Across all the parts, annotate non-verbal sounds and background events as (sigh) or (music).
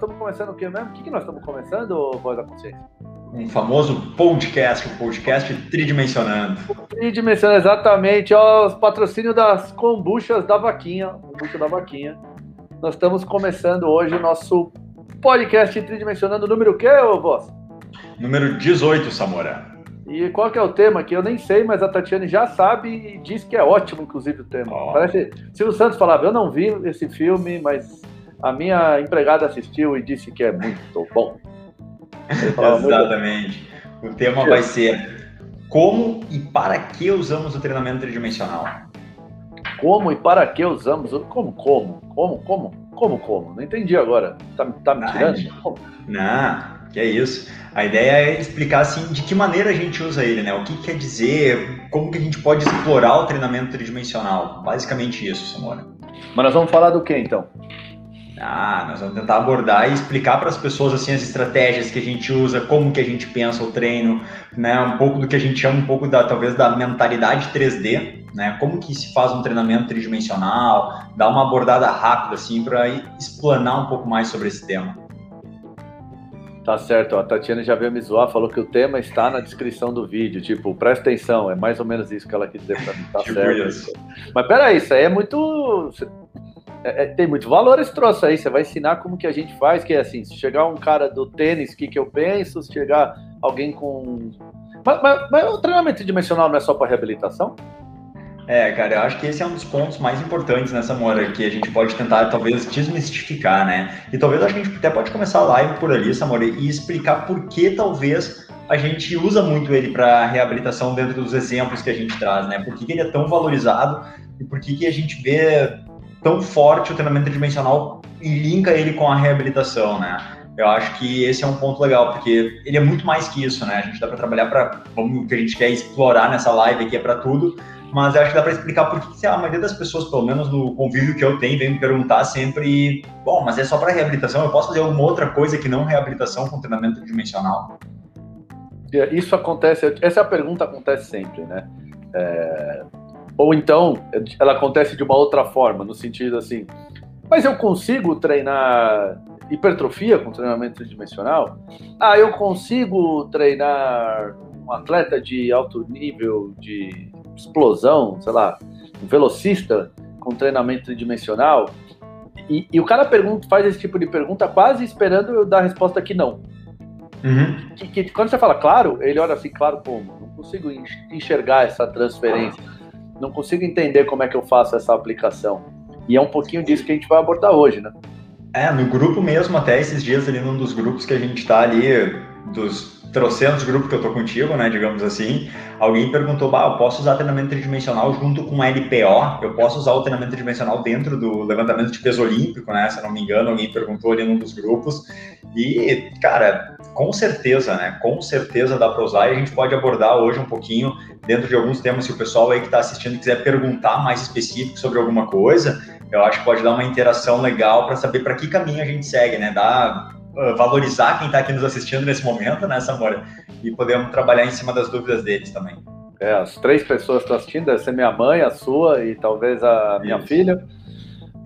Estamos começando o que mesmo? O que, que nós estamos começando, Voz da Consciência? Um famoso podcast, o podcast tridimensionando. Tridimensionando, exatamente. Ó, os patrocínios das kombuchas da vaquinha. Kombucha da vaquinha. Nós estamos começando hoje o nosso podcast tridimensionando. Número o quê, ô Voz? Número 18, Samora. E qual que é o tema que eu nem sei, mas a Tatiane já sabe e diz que é ótimo, inclusive, o tema. Oh. Parece. Silvio Santos falava, eu não vi esse filme, mas a minha empregada assistiu e disse que é muito bom. Exatamente. Muito... O tema vai ser como e para que usamos o treinamento tridimensional. Como e para que usamos? Como, como? Como, como? Como, como? Não entendi agora. Tá, tá me tirando? Não, que é isso. A ideia é explicar assim de que maneira a gente usa ele, né? O que quer dizer, como que a gente pode explorar o treinamento tridimensional. Basicamente isso, Samora. Mas nós vamos falar do que então? Ah, nós vamos tentar abordar e explicar para as pessoas assim as estratégias que a gente usa, como que a gente pensa o treino, né? Um pouco do que a gente chama um pouco da talvez da mentalidade 3D, né? Como que se faz um treinamento tridimensional, dar uma abordada rápida assim para explanar um pouco mais sobre esse tema. Tá certo, a Tatiana já veio me zoar, falou que o tema está na descrição do vídeo. Tipo, presta atenção, é mais ou menos isso que ela quis dizer pra mim. Tá (laughs) tipo certo. Isso. Mas peraí, isso aí é muito. É, é, tem muito valor esse troço aí. Você vai ensinar como que a gente faz, que é assim, se chegar um cara do tênis, o que, que eu penso, se chegar alguém com. Mas, mas, mas o treinamento dimensional não é só para reabilitação? É, cara, eu acho que esse é um dos pontos mais importantes nessa Samora, que a gente pode tentar, talvez, desmistificar, né? E talvez a gente até pode começar a live por ali, Samora, e explicar por que talvez a gente usa muito ele para reabilitação dentro dos exemplos que a gente traz, né? Por que, que ele é tão valorizado e por que, que a gente vê tão forte o treinamento dimensional e linka ele com a reabilitação, né? Eu acho que esse é um ponto legal, porque ele é muito mais que isso, né? A gente dá para trabalhar para o que a gente quer explorar nessa live aqui é para tudo, mas eu acho que dá para explicar por que a maioria das pessoas, pelo menos no convívio que eu tenho, vem me perguntar sempre: bom, mas é só para reabilitação? Eu posso fazer alguma outra coisa que não reabilitação com treinamento dimensional? Isso acontece, essa pergunta acontece sempre, né? É, ou então, ela acontece de uma outra forma, no sentido assim, mas eu consigo treinar hipertrofia com treinamento dimensional? Ah, eu consigo treinar um atleta de alto nível de explosão, sei lá, um velocista com treinamento tridimensional, e, e, o cara pergunta, faz esse tipo de pergunta quase esperando eu dar a resposta que não. Uhum. Que, que, quando você fala claro, ele olha assim, claro como? Não consigo enxergar essa transferência, não consigo entender como é que eu faço essa aplicação. E é um pouquinho disso que a gente vai abordar hoje, né? É, no grupo mesmo, até esses dias ali, num dos grupos que a gente tá ali, dos trocentos grupos que eu tô contigo, né, digamos assim, alguém perguntou, bah, eu posso usar treinamento tridimensional junto com LPO? Eu posso usar o treinamento tridimensional dentro do levantamento de peso olímpico, né, se não me engano, alguém perguntou ali num dos grupos. E, cara, com certeza, né, com certeza dá para usar e a gente pode abordar hoje um pouquinho dentro de alguns temas, se o pessoal aí que está assistindo quiser perguntar mais específico sobre alguma coisa, eu acho que pode dar uma interação legal para saber para que caminho a gente segue, né, uh, valorizar quem está aqui nos assistindo nesse momento, né, Samora? E podemos trabalhar em cima das dúvidas deles também. É, as três pessoas que estão assistindo, deve ser minha mãe, a sua e talvez a minha Isso. filha.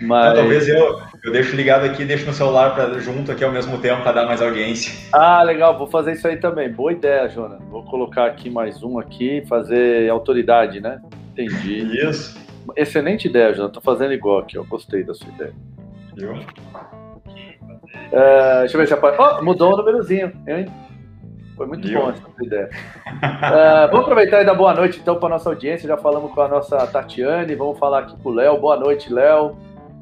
Mas... Então, talvez eu, eu deixo ligado aqui, deixo no celular pra, junto aqui ao mesmo tempo para dar mais audiência. Ah, legal, vou fazer isso aí também. Boa ideia, Jonas. Vou colocar aqui mais um aqui, fazer autoridade, né? Entendi. Isso. Excelente ideia, Jonas. Tô fazendo igual aqui, eu gostei da sua ideia. Viu? Uh, deixa eu ver se aparece. Oh, mudou o númerozinho, hein? Foi muito bom essa ideia. Uh, vamos aproveitar e dar boa noite então para nossa audiência. Já falamos com a nossa Tatiane, vamos falar aqui com o Léo. Boa noite, Léo.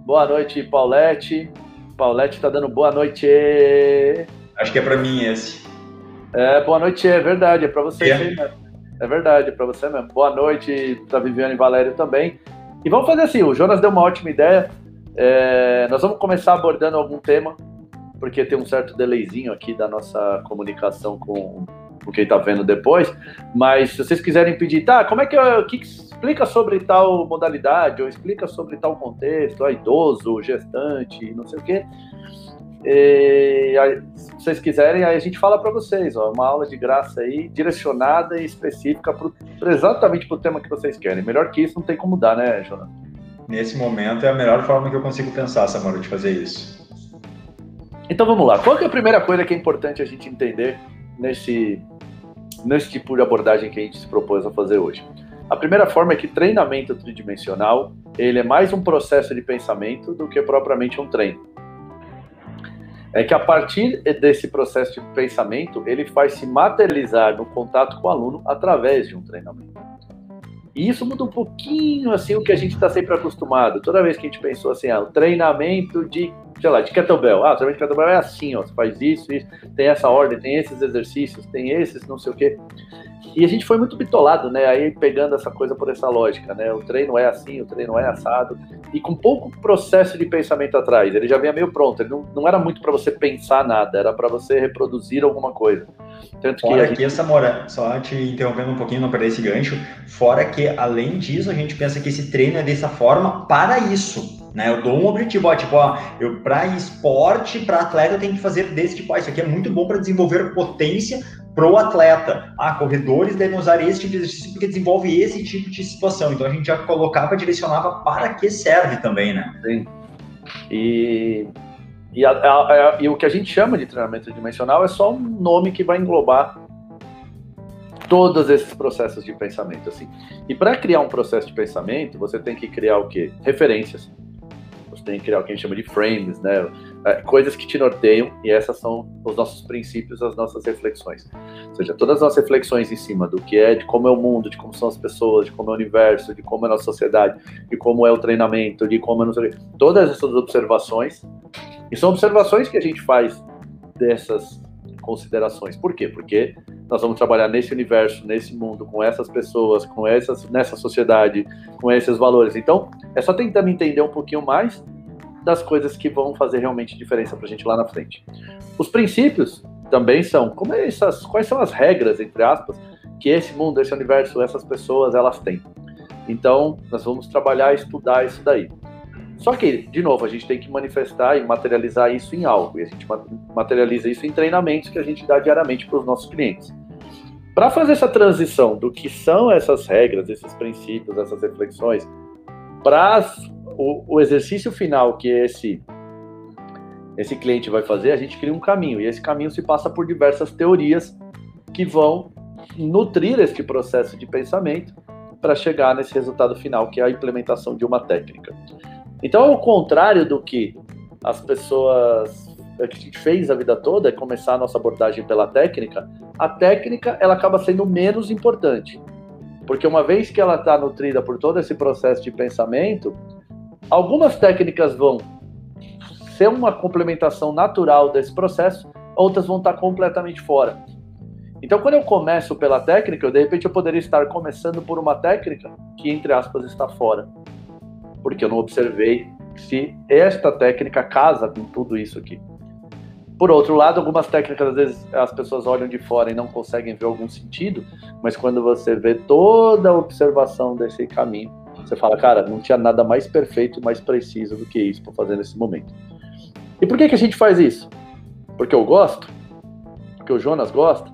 Boa noite, Paulette. Paulette está dando boa noite. Acho que é para mim esse. É, boa noite, é verdade, é para você é. mesmo. É verdade, é para você mesmo. Boa noite para Viviane e Valério também. E vamos fazer assim, o Jonas deu uma ótima ideia. É, nós vamos começar abordando algum tema porque tem um certo delayzinho aqui da nossa comunicação com, com quem está vendo depois. Mas se vocês quiserem pedir, tá, como é que, eu, que explica sobre tal modalidade, ou explica sobre tal contexto, a idoso, gestante, não sei o quê. E, aí, se vocês quiserem, aí a gente fala para vocês, ó, uma aula de graça aí, direcionada e específica pro, exatamente para o tema que vocês querem. Melhor que isso não tem como dar, né, Jonathan? nesse momento é a melhor forma que eu consigo pensar, Samara, de fazer isso. Então vamos lá. Qual é a primeira coisa que é importante a gente entender nesse, nesse tipo de abordagem que a gente se propôs a fazer hoje? A primeira forma é que treinamento tridimensional ele é mais um processo de pensamento do que propriamente um treino. É que a partir desse processo de pensamento ele faz se materializar no contato com o aluno através de um treinamento. E isso muda um pouquinho assim o que a gente está sempre acostumado. Toda vez que a gente pensou assim, ah, o treinamento de, sei lá, de kettlebell. Ah, o treinamento de kettlebell é assim, ó, você faz isso, isso, tem essa ordem, tem esses exercícios, tem esses, não sei o quê. E a gente foi muito bitolado, né? Aí pegando essa coisa por essa lógica, né? O treino é assim, o treino é assado. E com pouco processo de pensamento atrás. Ele já vinha meio pronto. Ele não, não era muito para você pensar nada, era para você reproduzir alguma coisa. Tanto que fora aqui, Samora, só te interrompendo um pouquinho, não perder esse gancho. Fora que, além disso, a gente pensa que esse treino é dessa forma para isso. Né? Eu dou um objetivo, ó, tipo, ó, eu para esporte, para atleta, eu tenho que fazer desse tipo, ó, isso aqui é muito bom para desenvolver potência pro atleta. Ah, corredores devem usar esse tipo de exercício porque desenvolve esse tipo de situação. Então a gente já colocava, direcionava para que serve também, né? Sim. E, e, a, a, a, e o que a gente chama de treinamento dimensional é só um nome que vai englobar todos esses processos de pensamento assim. E para criar um processo de pensamento, você tem que criar o quê? Referências. Você tem que criar o que a gente chama de frames, né? É, coisas que te norteiam, e essas são os nossos princípios, as nossas reflexões. Ou seja, todas as nossas reflexões em cima do que é, de como é o mundo, de como são as pessoas, de como é o universo, de como é a nossa sociedade, de como é o treinamento, de como é não todas essas observações, e são observações que a gente faz dessas considerações. Por quê? Porque nós vamos trabalhar nesse universo, nesse mundo, com essas pessoas, com essas, nessa sociedade, com esses valores. Então, é só tentando entender um pouquinho mais das coisas que vão fazer realmente diferença para a gente lá na frente. Os princípios também são como é essas, quais são as regras entre aspas que esse mundo, esse universo, essas pessoas elas têm. Então nós vamos trabalhar, estudar isso daí. Só que, de novo, a gente tem que manifestar e materializar isso em algo. E a gente materializa isso em treinamentos que a gente dá diariamente para os nossos clientes. Para fazer essa transição do que são essas regras, esses princípios, essas reflexões, para o, o exercício final que esse esse cliente vai fazer, a gente cria um caminho e esse caminho se passa por diversas teorias que vão nutrir esse processo de pensamento para chegar nesse resultado final que é a implementação de uma técnica. Então, ao contrário do que as pessoas que a gente fez a vida toda, é começar a nossa abordagem pela técnica, a técnica ela acaba sendo menos importante. Porque uma vez que ela está nutrida por todo esse processo de pensamento, Algumas técnicas vão ser uma complementação natural desse processo, outras vão estar completamente fora. Então, quando eu começo pela técnica, eu, de repente eu poderia estar começando por uma técnica que, entre aspas, está fora. Porque eu não observei se esta técnica casa com tudo isso aqui. Por outro lado, algumas técnicas, às vezes, as pessoas olham de fora e não conseguem ver algum sentido, mas quando você vê toda a observação desse caminho, você fala, cara, não tinha nada mais perfeito mais preciso do que isso para fazer nesse momento. E por que, que a gente faz isso? Porque eu gosto? Porque o Jonas gosta?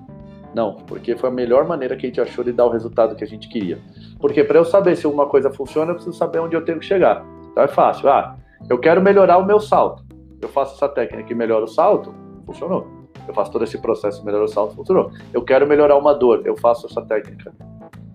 Não, porque foi a melhor maneira que a gente achou de dar o resultado que a gente queria. Porque para eu saber se uma coisa funciona, eu preciso saber onde eu tenho que chegar. Então é fácil. Ah, eu quero melhorar o meu salto. Eu faço essa técnica e melhoro o salto, funcionou. Eu faço todo esse processo e melhoro o salto, funcionou. Eu quero melhorar uma dor, eu faço essa técnica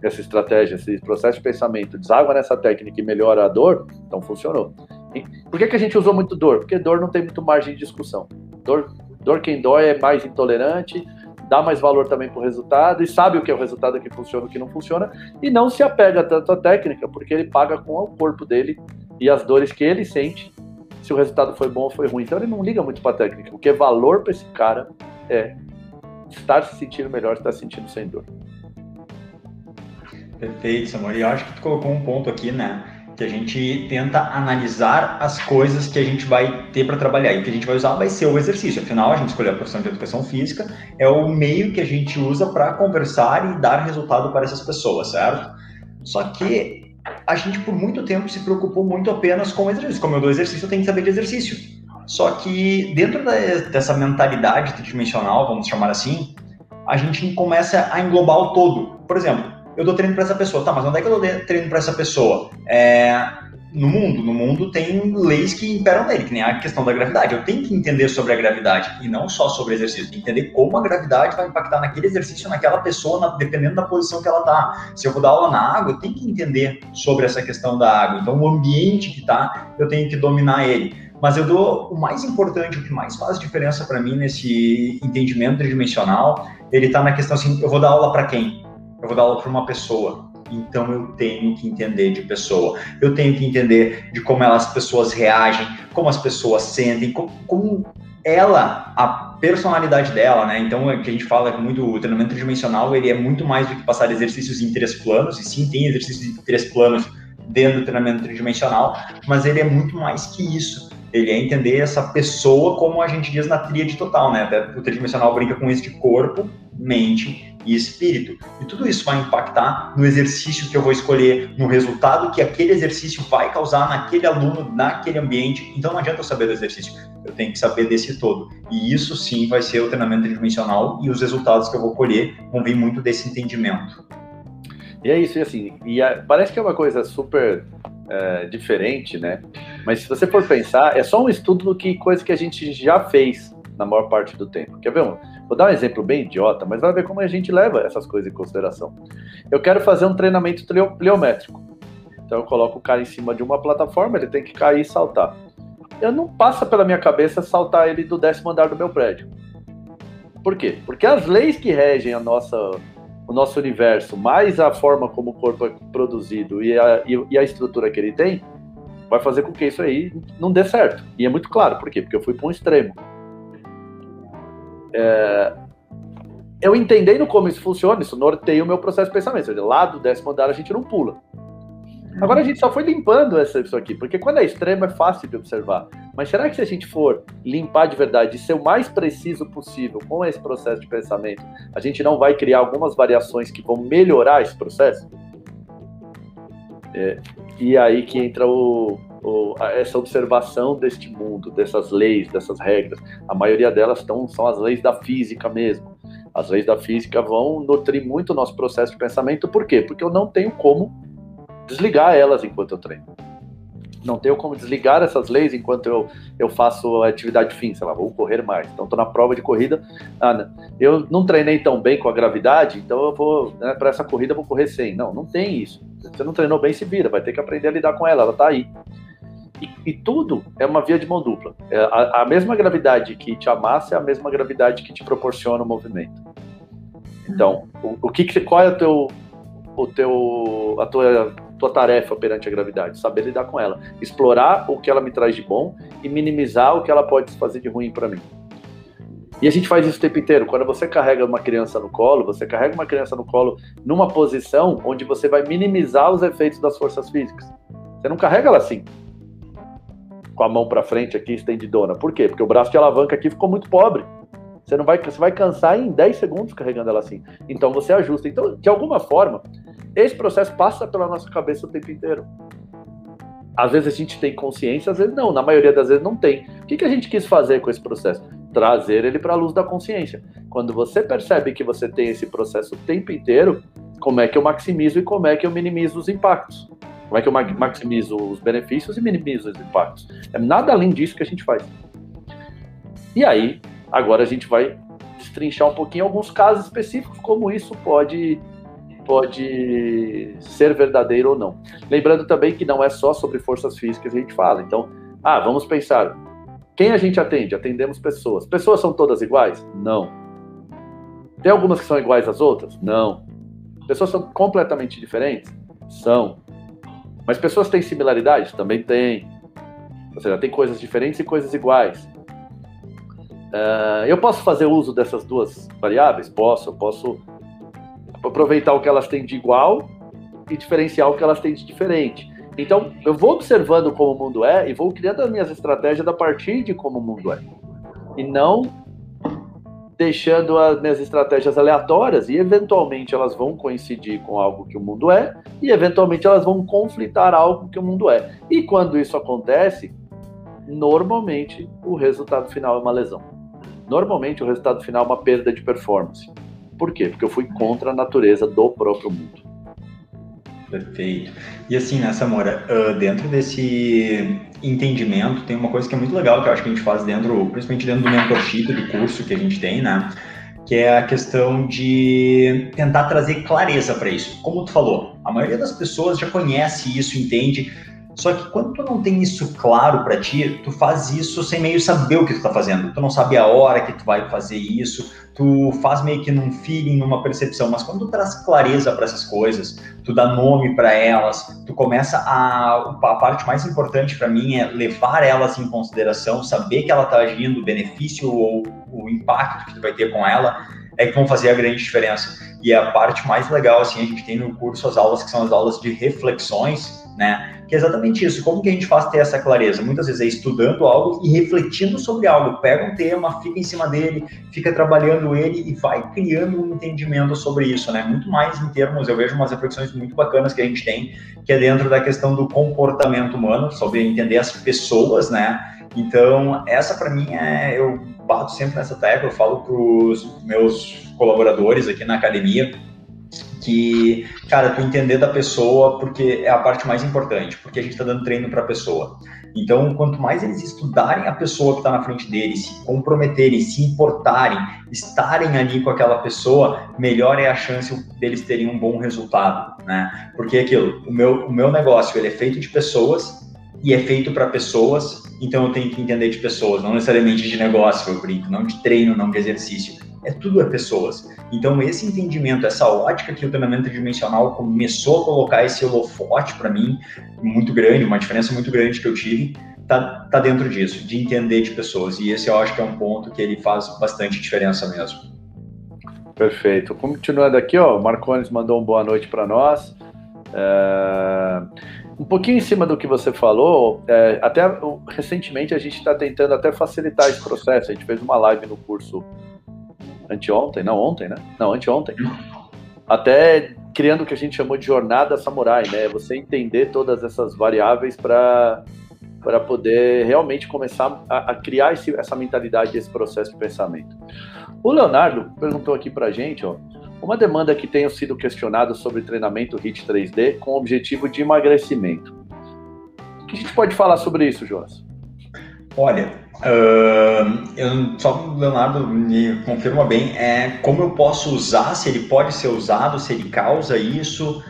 essa estratégia, esse processo de pensamento, deságua nessa técnica e melhora a dor, então funcionou. E por que, que a gente usou muito dor? Porque dor não tem muito margem de discussão. Dor, dor quem dói é mais intolerante, dá mais valor também para o resultado e sabe o que é o resultado que funciona o que não funciona e não se apega tanto à técnica, porque ele paga com o corpo dele e as dores que ele sente se o resultado foi bom ou foi ruim. Então ele não liga muito para a técnica. O que é valor para esse cara é estar se sentindo melhor, estar se sentindo sem dor. Perfeito, Samuel. E eu acho que tu colocou um ponto aqui, né? Que a gente tenta analisar as coisas que a gente vai ter para trabalhar. E o que a gente vai usar vai ser o exercício. Afinal, a gente escolheu a profissão de educação física, é o meio que a gente usa para conversar e dar resultado para essas pessoas, certo? Só que a gente, por muito tempo, se preocupou muito apenas com o exercício. Como eu dou exercício, eu tenho que saber de exercício. Só que dentro dessa mentalidade tridimensional, vamos chamar assim, a gente começa a englobar o todo. Por exemplo, eu dou treino para essa pessoa. Tá, mas onde é que eu dou treino para essa pessoa? É, no mundo. No mundo tem leis que imperam nele, que nem a questão da gravidade. Eu tenho que entender sobre a gravidade e não só sobre exercício. Entender como a gravidade vai impactar naquele exercício, naquela pessoa, na, dependendo da posição que ela está. Se eu vou dar aula na água, eu tenho que entender sobre essa questão da água. Então, o ambiente que está, eu tenho que dominar ele. Mas eu dou o mais importante, o que mais faz diferença para mim nesse entendimento tridimensional, ele está na questão assim: eu vou dar aula para quem? Eu vou dar aula para uma pessoa então eu tenho que entender de pessoa. Eu tenho que entender de como as pessoas reagem, como as pessoas sentem, como, como ela, a personalidade dela, né? Então, é que a gente fala muito, o treinamento tridimensional, ele é muito mais do que passar exercícios em três planos, e sim, tem exercícios em três planos dentro do treinamento tridimensional, mas ele é muito mais que isso. Ele é entender essa pessoa como a gente diz na tríade total, né? Até o tridimensional brinca com isso de corpo, mente e espírito. E tudo isso vai impactar no exercício que eu vou escolher, no resultado que aquele exercício vai causar naquele aluno, naquele ambiente. Então não adianta eu saber do exercício, eu tenho que saber desse todo. E isso sim vai ser o treinamento tridimensional e os resultados que eu vou colher vão vir muito desse entendimento. E é isso, e assim, e a, parece que é uma coisa super é, diferente, né? Mas se você for pensar, é só um estudo do que coisa que a gente já fez na maior parte do tempo. Quer ver? Um, vou dar um exemplo bem idiota, mas vai ver como a gente leva essas coisas em consideração. Eu quero fazer um treinamento pliométrico. Então eu coloco o cara em cima de uma plataforma, ele tem que cair e saltar. Eu não passa pela minha cabeça saltar ele do décimo andar do meu prédio. Por quê? Porque as leis que regem a nossa, o nosso universo, mais a forma como o corpo é produzido e a, e a estrutura que ele tem, vai fazer com que isso aí não dê certo. E é muito claro, por quê? Porque eu fui para um extremo. É, eu entendendo como isso funciona, isso norteia o meu processo de pensamento. Lá do décimo andar a gente não pula. Agora a gente só foi limpando essa, isso aqui, porque quando é extremo é fácil de observar. Mas será que se a gente for limpar de verdade e ser o mais preciso possível com esse processo de pensamento, a gente não vai criar algumas variações que vão melhorar esse processo? É, e aí que entra o, essa observação deste mundo, dessas leis, dessas regras. A maioria delas tão, são as leis da física mesmo. As leis da física vão nutrir muito o nosso processo de pensamento. Por quê? Porque eu não tenho como desligar elas enquanto eu treino. Não tenho como desligar essas leis enquanto eu, eu faço a atividade fim, sei lá, vou correr mais. Então, estou na prova de corrida. Ah, eu não treinei tão bem com a gravidade, então eu vou, né, para essa corrida, vou correr 100. Não, não tem isso. Você não treinou bem, se vira, vai ter que aprender a lidar com ela, ela está aí. E, e, tudo é uma via de mão dupla. É a, a, mesma gravidade que te amassa é a mesma gravidade que te proporciona o movimento. Então, o, o que, qual é o teu, o teu, a tua, tua tarefa perante a gravidade? Saber lidar com ela, explorar o que ela me traz de bom e minimizar o que ela pode fazer de ruim para mim. E a gente faz isso o tempo inteiro. Quando você carrega uma criança no colo, você carrega uma criança no colo numa posição onde você vai minimizar os efeitos das forças físicas. Você não carrega ela assim com a mão para frente aqui, estendidona. Por quê? Porque o braço de alavanca aqui ficou muito pobre. Você não vai, você vai cansar em 10 segundos carregando ela assim. Então você ajusta. Então, de alguma forma, esse processo passa pela nossa cabeça o tempo inteiro. Às vezes a gente tem consciência, às vezes não. Na maioria das vezes não tem. O que, que a gente quis fazer com esse processo? Trazer ele para a luz da consciência. Quando você percebe que você tem esse processo o tempo inteiro, como é que eu maximizo e como é que eu minimizo os impactos? Como é que eu maximizo os benefícios e minimizo os impactos? É nada além disso que a gente faz. E aí, agora a gente vai destrinchar um pouquinho alguns casos específicos, como isso pode, pode ser verdadeiro ou não. Lembrando também que não é só sobre forças físicas que a gente fala. Então, ah, vamos pensar. Quem a gente atende? Atendemos pessoas. Pessoas são todas iguais? Não. Tem algumas que são iguais às outras? Não. Pessoas são completamente diferentes? São. Mas pessoas têm similaridades? Também tem. Ou seja, tem coisas diferentes e coisas iguais. Uh, eu posso fazer uso dessas duas variáveis? Posso. Eu posso aproveitar o que elas têm de igual e diferenciar o que elas têm de diferente. Então, eu vou observando como o mundo é e vou criando as minhas estratégias a partir de como o mundo é. E não deixando as minhas estratégias aleatórias e eventualmente elas vão coincidir com algo que o mundo é e eventualmente elas vão conflitar algo que o mundo é. E quando isso acontece, normalmente o resultado final é uma lesão. Normalmente o resultado final é uma perda de performance. Por quê? Porque eu fui contra a natureza do próprio mundo. Perfeito. E assim, né, Samora, uh, dentro desse entendimento, tem uma coisa que é muito legal que eu acho que a gente faz dentro, principalmente dentro do mentorship, do curso que a gente tem, né? Que é a questão de tentar trazer clareza para isso. Como tu falou, a maioria das pessoas já conhece isso, entende, só que quando tu não tem isso claro para ti, tu faz isso sem meio saber o que tu tá fazendo. Tu não sabe a hora que tu vai fazer isso, tu faz meio que num feeling, numa percepção. Mas quando tu traz clareza para essas coisas, tu dá nome para elas, tu começa a a parte mais importante para mim é levar elas em consideração, saber que ela tá agindo, o benefício ou o impacto que tu vai ter com ela é que vão fazer a grande diferença. E a parte mais legal assim, a gente tem no curso as aulas que são as aulas de reflexões né? Que é exatamente isso. Como que a gente faz ter essa clareza? Muitas vezes é estudando algo e refletindo sobre algo. Pega um tema, fica em cima dele, fica trabalhando ele e vai criando um entendimento sobre isso, né? Muito mais em termos, eu vejo umas reflexões muito bacanas que a gente tem, que é dentro da questão do comportamento humano, sobre entender as pessoas, né? Então, essa para mim é eu bato sempre nessa tecla, eu falo para os meus colaboradores aqui na academia, que, cara, tu entender da pessoa, porque é a parte mais importante, porque a gente está dando treino para a pessoa. Então, quanto mais eles estudarem a pessoa que está na frente deles, se comprometerem, se importarem, estarem ali com aquela pessoa, melhor é a chance deles terem um bom resultado, né? Porque é aquilo, o meu, o meu negócio, ele é feito de pessoas e é feito para pessoas, então eu tenho que entender de pessoas, não necessariamente de negócio, eu brinco, não de treino, não de exercício é tudo é pessoas. Então, esse entendimento, essa ótica que o treinamento dimensional começou a colocar esse holofote para mim, muito grande, uma diferença muito grande que eu tive, tá, tá dentro disso, de entender de pessoas. E esse eu acho que é um ponto que ele faz bastante diferença mesmo. Perfeito. Continuando aqui, ó, o Marcones mandou uma boa noite para nós. É... Um pouquinho em cima do que você falou, é, até recentemente a gente está tentando até facilitar esse processo. A gente fez uma live no curso anteontem, não ontem, né? Não, anteontem. Até criando o que a gente chamou de jornada samurai, né? Você entender todas essas variáveis para para poder realmente começar a, a criar esse, essa mentalidade, esse processo de pensamento. O Leonardo perguntou aqui para a gente, ó, uma demanda que tenha sido questionada sobre treinamento HIT 3D com o objetivo de emagrecimento. O que a gente pode falar sobre isso, Jonas? Olha, uh, eu, só o Leonardo me confirma bem, é como eu posso usar, se ele pode ser usado, se ele causa isso.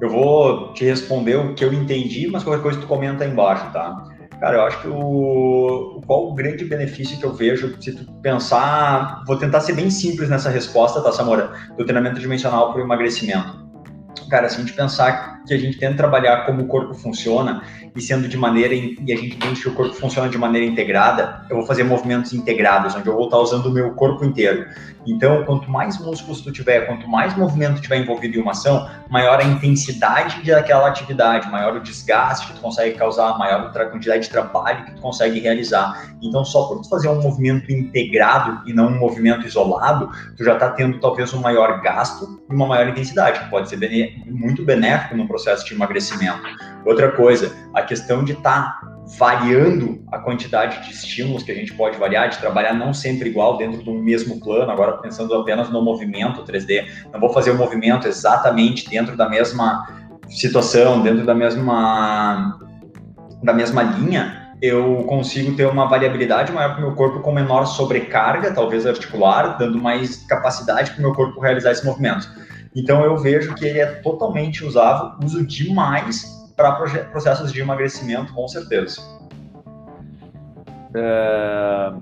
Eu vou te responder o que eu entendi, mas qualquer coisa tu comenta aí embaixo, tá? Cara, eu acho que o qual o grande benefício que eu vejo, se tu pensar, vou tentar ser bem simples nessa resposta, tá, Samora? Do treinamento dimensional para o emagrecimento. Cara, se a gente pensar que a gente tenta trabalhar como o corpo funciona e sendo de maneira e a gente entende que o corpo funciona de maneira integrada, eu vou fazer movimentos integrados, onde eu vou estar usando o meu corpo inteiro. Então, quanto mais músculos tu tiver, quanto mais movimento tiver envolvido em uma ação, maior a intensidade daquela atividade, maior o desgaste que tu consegue causar, maior a quantidade de trabalho que tu consegue realizar. Então, só por tu fazer um movimento integrado e não um movimento isolado, tu já está tendo talvez um maior gasto e uma maior intensidade, que pode ser muito benéfico no processo de emagrecimento. Outra coisa, a questão de estar tá variando a quantidade de estímulos que a gente pode variar, de trabalhar não sempre igual dentro do mesmo plano, agora pensando apenas no movimento 3D, não vou fazer o movimento exatamente dentro da mesma situação, dentro da mesma da mesma linha, eu consigo ter uma variabilidade maior para o meu corpo com menor sobrecarga, talvez articular, dando mais capacidade para o meu corpo realizar esse movimento. Então eu vejo que ele é totalmente usável, uso demais para processos de emagrecimento, com certeza. É...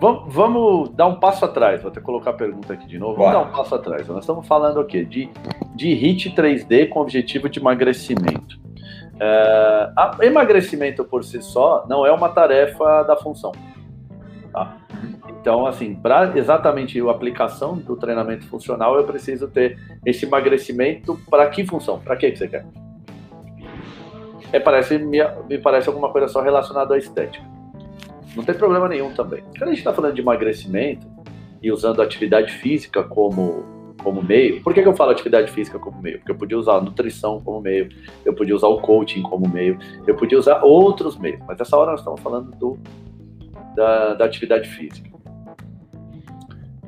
Vamos, vamos, dar um passo atrás. Vou até colocar a pergunta aqui de novo. Vamos dar um passo atrás. Nós estamos falando o quê? De, de HIT 3D com objetivo de emagrecimento. É, a, emagrecimento por si só não é uma tarefa da função. Tá? Então, assim, para exatamente a aplicação do treinamento funcional, eu preciso ter esse emagrecimento para que função? Para que, você quer? é, parece, me, me parece alguma coisa só relacionada à estética. Não tem problema nenhum também. Quando a gente está falando de emagrecimento e usando atividade física como, como meio, por que, que eu falo atividade física como meio? Porque eu podia usar a nutrição como meio, eu podia usar o coaching como meio, eu podia usar outros meios, mas nessa hora nós estamos falando do, da, da atividade física.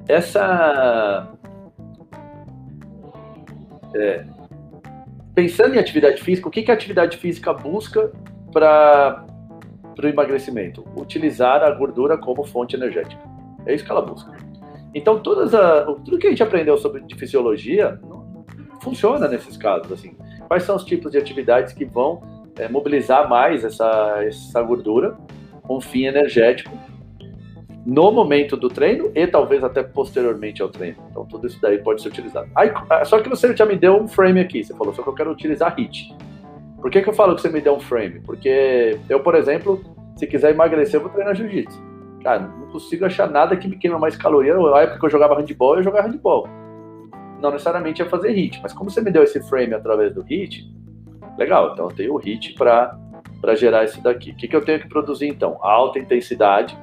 Essa. É, pensando em atividade física, o que, que a atividade física busca para o emagrecimento? Utilizar a gordura como fonte energética. É isso que ela busca. Então, todas a, tudo que a gente aprendeu sobre de fisiologia funciona nesses casos. Assim. Quais são os tipos de atividades que vão é, mobilizar mais essa, essa gordura com fim energético no momento do treino e talvez até posteriormente ao treino. Então, tudo isso daí pode ser utilizado. Aí, ah, só que você já me deu um frame aqui, você falou só que eu quero utilizar HIT. Por que, que eu falo que você me deu um frame? Porque eu, por exemplo, se quiser emagrecer, eu vou treinar jiu-jitsu. Cara, não consigo achar nada que me queima mais caloria. Na época que eu jogava handball, eu jogava handball. Não necessariamente ia fazer HIT, mas como você me deu esse frame através do HIT, legal, então eu tenho o HIT para gerar isso daqui. O que, que eu tenho que produzir então? Alta intensidade,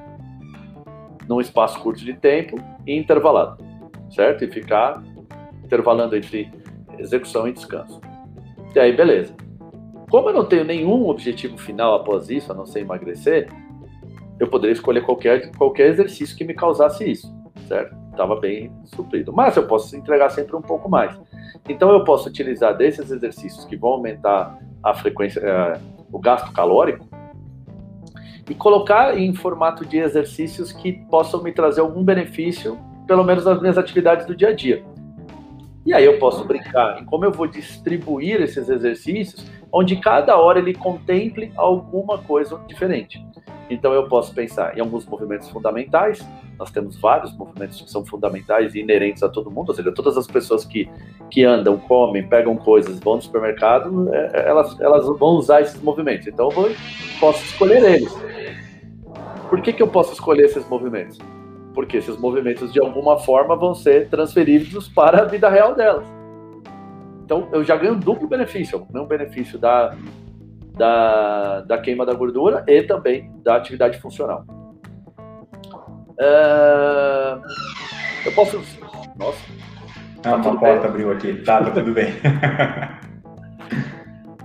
num espaço curto de tempo e intervalado, certo? E ficar intervalando entre execução e descanso. E aí, beleza. Como eu não tenho nenhum objetivo final após isso, a não ser emagrecer, eu poderia escolher qualquer, qualquer exercício que me causasse isso, certo? Estava bem suprido. Mas eu posso entregar sempre um pouco mais. Então eu posso utilizar desses exercícios que vão aumentar a frequência, é, o gasto calórico, e colocar em formato de exercícios que possam me trazer algum benefício, pelo menos nas minhas atividades do dia a dia. E aí eu posso brincar em como eu vou distribuir esses exercícios, onde cada hora ele contemple alguma coisa diferente. Então eu posso pensar em alguns movimentos fundamentais, nós temos vários movimentos que são fundamentais e inerentes a todo mundo, ou seja, todas as pessoas que, que andam, comem, pegam coisas, vão no supermercado, é, é, elas, elas vão usar esses movimentos. Então eu vou, posso escolher eles. Por que, que eu posso escolher esses movimentos? Porque esses movimentos, de alguma forma, vão ser transferidos para a vida real delas. Então, eu já ganho um duplo benefício. Eu um benefício da, da, da queima da gordura e também da atividade funcional. É... Eu posso. Nossa. Ah, tá uma porta abriu aqui. Tá, tá tudo bem. (laughs)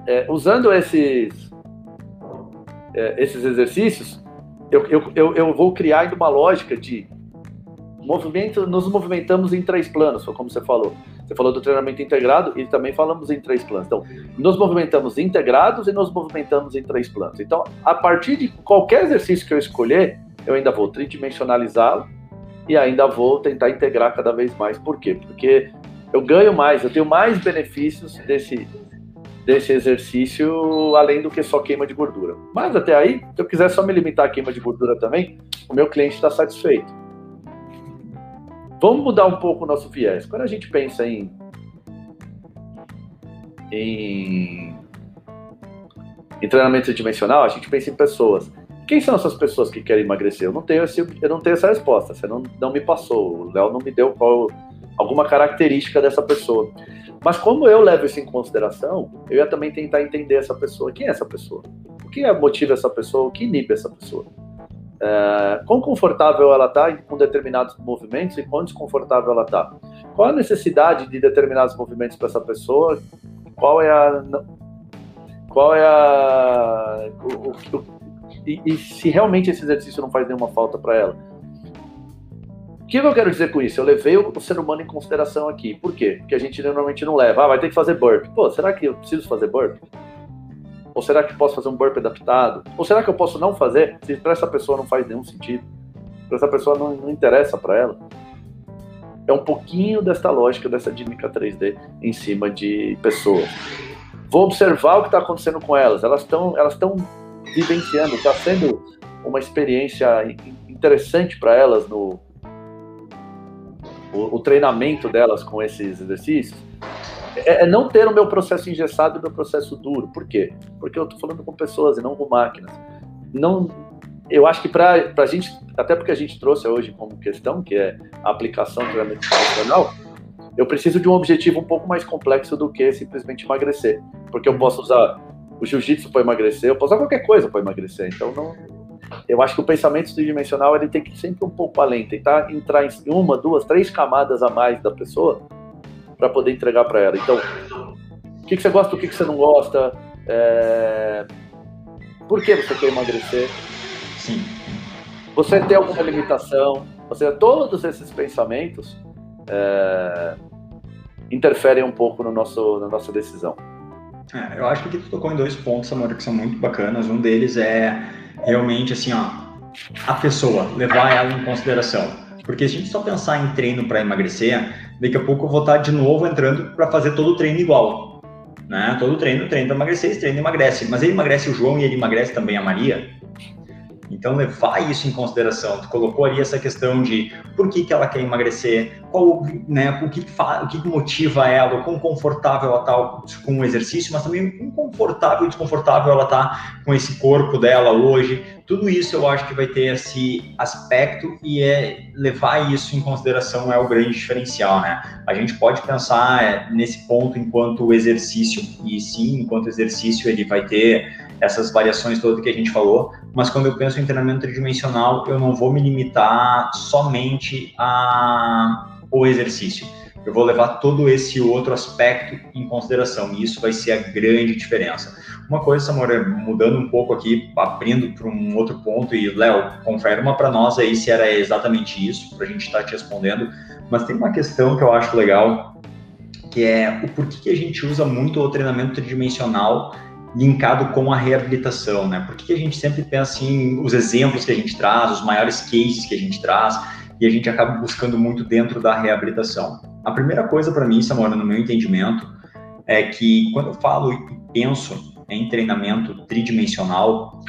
é, usando esses, é, esses exercícios, eu, eu, eu, eu vou criar ainda uma lógica de movimento, nos movimentamos em três planos, como você falou. Você falou do treinamento integrado e também falamos em três planos. Então, nos movimentamos integrados e nos movimentamos em três planos. Então, a partir de qualquer exercício que eu escolher, eu ainda vou tridimensionalizá-lo e ainda vou tentar integrar cada vez mais. Por quê? Porque eu ganho mais, eu tenho mais benefícios desse, desse exercício, além do que só queima de gordura. Mas até aí, se eu quiser só me limitar a queima de gordura também, o meu cliente está satisfeito. Vamos mudar um pouco o nosso viés. Quando a gente pensa em, em, em treinamento dimensional, a gente pensa em pessoas. Quem são essas pessoas que querem emagrecer? Eu não tenho, esse, eu não tenho essa resposta. Você não, não me passou. O Léo não me deu qual, alguma característica dessa pessoa. Mas como eu levo isso em consideração, eu ia também tentar entender essa pessoa. Quem é essa pessoa? O que motiva essa pessoa? O que inibe essa pessoa? É, quão confortável ela está com determinados movimentos e quão desconfortável ela está? Qual a necessidade de determinados movimentos para essa pessoa? Qual é a. Qual é a. O, o, e, e se realmente esse exercício não faz nenhuma falta para ela? O que eu quero dizer com isso? Eu levei o ser humano em consideração aqui. Por quê? Porque a gente normalmente não leva. Ah, vai ter que fazer burp. Pô, será que eu preciso fazer burp? Ou será que posso fazer um burp adaptado? Ou será que eu posso não fazer se para essa pessoa não faz nenhum sentido? Para essa pessoa não, não interessa para ela? É um pouquinho desta lógica, dessa dinâmica 3D em cima de pessoas. Vou observar o que está acontecendo com elas. Elas estão elas vivenciando, está sendo uma experiência interessante para elas no, o, o treinamento delas com esses exercícios, é, é, não ter o meu processo engessado e o meu processo duro. Por quê? Porque eu estou falando com pessoas e não com máquinas. Não, eu acho que para a gente, até porque a gente trouxe hoje como questão, que é a aplicação do treinamento profissional, eu preciso de um objetivo um pouco mais complexo do que simplesmente emagrecer. Porque eu posso usar o jiu-jitsu para emagrecer, eu posso usar qualquer coisa para emagrecer. Então, não, eu acho que o pensamento tridimensional ele tem que ir sempre um pouco além, tentar entrar em uma, duas, três camadas a mais da pessoa para poder entregar para ela. Então, o que, que, você gosta, o que, que você não gosta, é... por que você quer emagrecer? Sim. Você tem alguma limitação? Você todos esses pensamentos é... interferem um pouco no nosso, na nossa decisão. É, eu acho que tu tocou em dois pontos, Samora, que são muito bacanas. Um deles é realmente assim, ó, a pessoa, levar ela em consideração. Porque se a gente só pensar em treino para emagrecer, daqui a pouco eu vou estar de novo entrando para fazer todo o treino igual. Né? Todo treino, treino para emagrecer, esse treino emagrece. Mas ele emagrece o João e ele emagrece também a Maria? Então, levar isso em consideração. Tu colocou ali essa questão de por que, que ela quer emagrecer, qual, né, o, que o que motiva ela, o quão confortável ela está com o exercício, mas também o quão confortável e desconfortável ela está com esse corpo dela hoje. Tudo isso eu acho que vai ter esse aspecto e é levar isso em consideração é o grande diferencial, né? A gente pode pensar é, nesse ponto enquanto exercício, e sim, enquanto exercício ele vai ter essas variações todas que a gente falou, mas quando eu penso em treinamento tridimensional, eu não vou me limitar somente ao exercício. Eu vou levar todo esse outro aspecto em consideração, e isso vai ser a grande diferença. Uma coisa, Samora, mudando um pouco aqui, abrindo para um outro ponto, e Léo, confere uma para nós aí se era exatamente isso, para a gente estar tá te respondendo, mas tem uma questão que eu acho legal, que é o porquê que a gente usa muito o treinamento tridimensional linkado com a reabilitação, né? Por que a gente sempre pensa em os exemplos que a gente traz, os maiores cases que a gente traz, e a gente acaba buscando muito dentro da reabilitação? A primeira coisa para mim, Samora, no meu entendimento, é que quando eu falo e penso em treinamento tridimensional,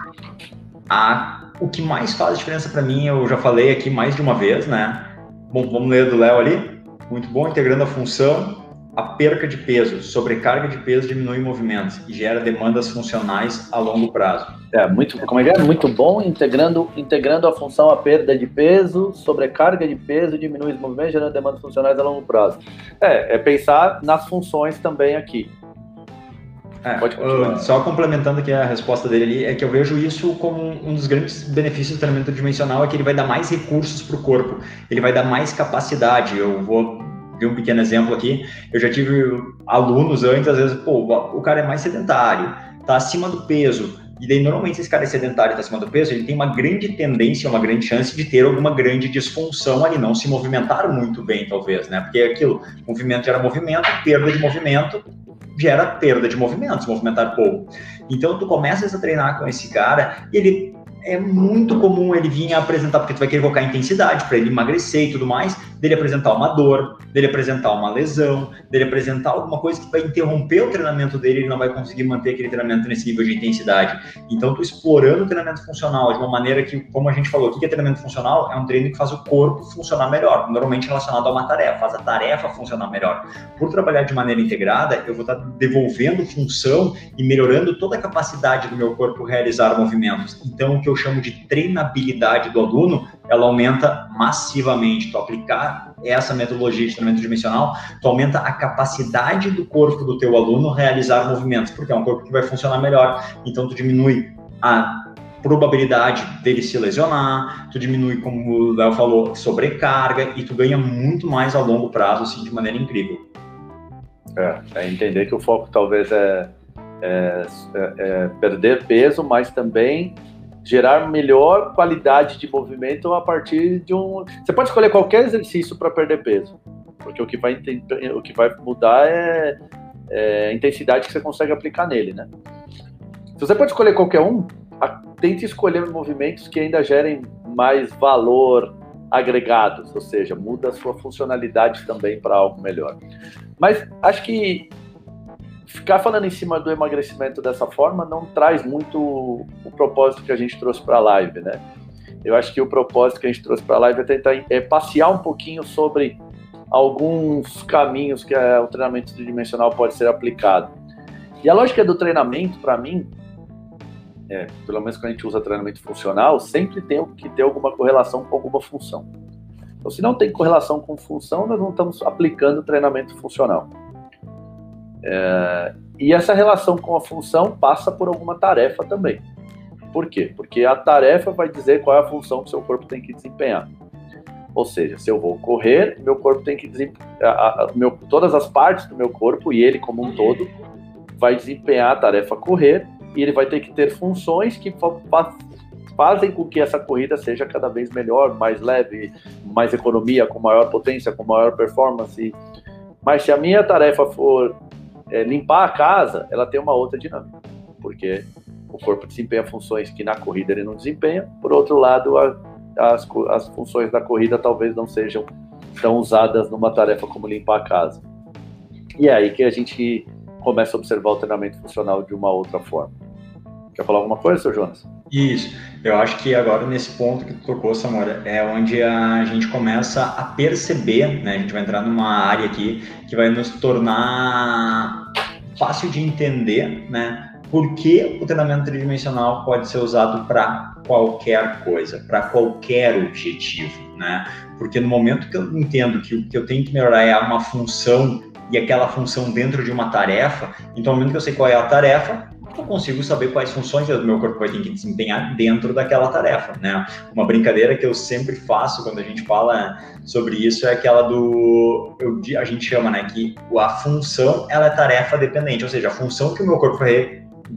a, o que mais faz diferença para mim, eu já falei aqui mais de uma vez, né? Bom, vamos ler do Léo ali. Muito bom, integrando a função, a perca de peso, sobrecarga de peso diminui movimentos e gera demandas funcionais a longo prazo. É muito, como é que é? Muito bom, integrando, integrando a função a perda de peso, sobrecarga de peso, diminui os movimentos, gerando demandas funcionais a longo prazo. É, é pensar nas funções também aqui. É, só complementando aqui a resposta dele ali, é que eu vejo isso como um dos grandes benefícios do treinamento dimensional, é que ele vai dar mais recursos para o corpo, ele vai dar mais capacidade. Eu vou de um pequeno exemplo aqui, eu já tive alunos antes, às vezes, pô, o cara é mais sedentário, tá acima do peso, e daí normalmente esse cara é sedentário e tá acima do peso, ele tem uma grande tendência, uma grande chance de ter alguma grande disfunção ali, não se movimentar muito bem, talvez, né? Porque é aquilo, movimento gera movimento, perda de movimento gera perda de movimento, se movimentar pouco. Então tu começas a treinar com esse cara e ele é muito comum ele vir apresentar, porque tu vai querer colocar intensidade para ele emagrecer e tudo mais, dele apresentar uma dor, dele apresentar uma lesão, dele apresentar alguma coisa que vai interromper o treinamento dele, ele não vai conseguir manter aquele treinamento nesse nível de intensidade. Então, tu explorando o treinamento funcional de uma maneira que, como a gente falou, o que é treinamento funcional? É um treino que faz o corpo funcionar melhor, normalmente relacionado a uma tarefa, faz a tarefa funcionar melhor. Por trabalhar de maneira integrada, eu vou estar devolvendo função e melhorando toda a capacidade do meu corpo realizar movimentos. Então, o que eu chamo de treinabilidade do aluno, ela aumenta massivamente. Tu aplicar essa metodologia de treinamento dimensional, tu aumenta a capacidade do corpo do teu aluno realizar movimentos, porque é um corpo que vai funcionar melhor. Então, tu diminui a probabilidade dele se lesionar, tu diminui, como o Léo falou, sobrecarga e tu ganha muito mais a longo prazo, assim, de maneira incrível. É, é entender que o foco talvez é, é, é, é perder peso, mas também gerar melhor qualidade de movimento a partir de um. Você pode escolher qualquer exercício para perder peso, porque o que vai, o que vai mudar é, é, a intensidade que você consegue aplicar nele, né? Se você pode escolher qualquer um, tente escolher movimentos que ainda gerem mais valor agregado, ou seja, muda a sua funcionalidade também para algo melhor. Mas acho que ficar falando em cima do emagrecimento dessa forma não traz muito o propósito que a gente trouxe para a live, né? Eu acho que o propósito que a gente trouxe para a live é tentar é passear um pouquinho sobre alguns caminhos que é, o treinamento tridimensional pode ser aplicado. E a lógica do treinamento, para mim, é, pelo menos quando a gente usa treinamento funcional, sempre tem que ter alguma correlação com alguma função. Então, se não tem correlação com função, nós não estamos aplicando treinamento funcional. É, e essa relação com a função passa por alguma tarefa também. Por quê? Porque a tarefa vai dizer qual é a função que seu corpo tem que desempenhar. Ou seja, se eu vou correr, meu corpo tem que desempenhar. Meu, todas as partes do meu corpo e ele como um todo vai desempenhar a tarefa correr e ele vai ter que ter funções que fazem com que essa corrida seja cada vez melhor, mais leve, mais economia, com maior potência, com maior performance. Mas se a minha tarefa for é, limpar a casa, ela tem uma outra dinâmica, porque o corpo desempenha funções que na corrida ele não desempenha. Por outro lado, a, as, as funções da corrida talvez não sejam tão usadas numa tarefa como limpar a casa. E é aí que a gente começa a observar o treinamento funcional de uma outra forma. Quer falar alguma coisa, seu Jonas? Isso. Eu acho que agora nesse ponto que tu tocou, Samora, é onde a gente começa a perceber, né? A gente vai entrar numa área aqui que vai nos tornar fácil de entender, né? Por que o treinamento tridimensional pode ser usado para qualquer coisa, para qualquer objetivo, né? Porque no momento que eu entendo que o que eu tenho que melhorar é uma função e aquela função dentro de uma tarefa, então no momento que eu sei qual é a tarefa, eu consigo saber quais funções o meu corpo vai ter que desempenhar dentro daquela tarefa, né? Uma brincadeira que eu sempre faço quando a gente fala sobre isso é aquela do eu, a gente chama, né, que a função ela é tarefa dependente, ou seja, a função que o meu corpo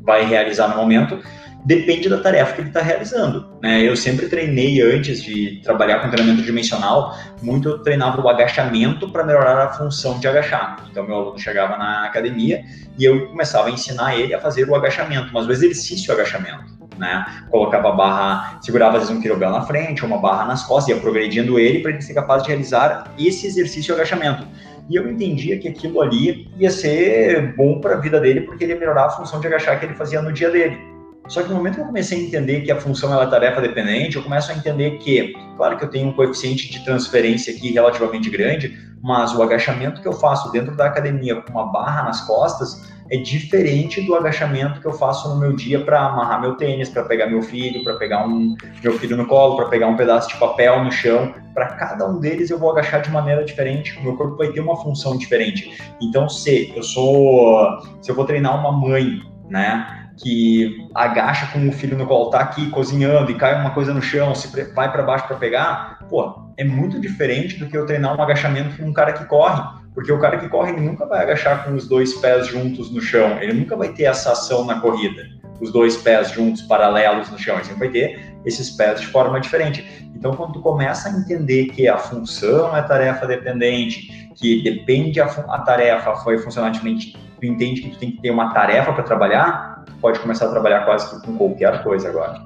vai realizar no momento depende da tarefa que ele está realizando. Né? Eu sempre treinei antes de trabalhar com treinamento dimensional, muito eu treinava o agachamento para melhorar a função de agachar. Então meu aluno chegava na academia e eu começava a ensinar ele a fazer o agachamento, mas o exercício agachamento. Né? Colocava a barra, segurava às vezes um quirobel na frente, uma barra nas costas, ia progredindo ele para ele ser capaz de realizar esse exercício agachamento. E eu entendia que aquilo ali ia ser bom para a vida dele, porque ele ia melhorar a função de agachar que ele fazia no dia dele. Só que no momento que eu comecei a entender que a função é tarefa dependente, eu começo a entender que, claro que eu tenho um coeficiente de transferência aqui relativamente grande, mas o agachamento que eu faço dentro da academia com uma barra nas costas é diferente do agachamento que eu faço no meu dia para amarrar meu tênis, para pegar meu filho, para pegar um meu filho no colo, para pegar um pedaço de papel no chão. Para cada um deles eu vou agachar de maneira diferente, o meu corpo vai ter uma função diferente. Então, se eu sou, se eu vou treinar uma mãe, né? Que agacha com o filho no colo, tá aqui cozinhando e cai uma coisa no chão, se vai para baixo para pegar, pô, é muito diferente do que eu treinar um agachamento com um cara que corre, porque o cara que corre ele nunca vai agachar com os dois pés juntos no chão, ele nunca vai ter essa ação na corrida, os dois pés juntos paralelos no chão, ele sempre vai ter esses pés de forma diferente. Então, quando tu começa a entender que a função é tarefa dependente, que depende a, a tarefa foi funcionar diferente, tu entende que tu tem que ter uma tarefa para trabalhar, pode começar a trabalhar quase que com qualquer coisa agora.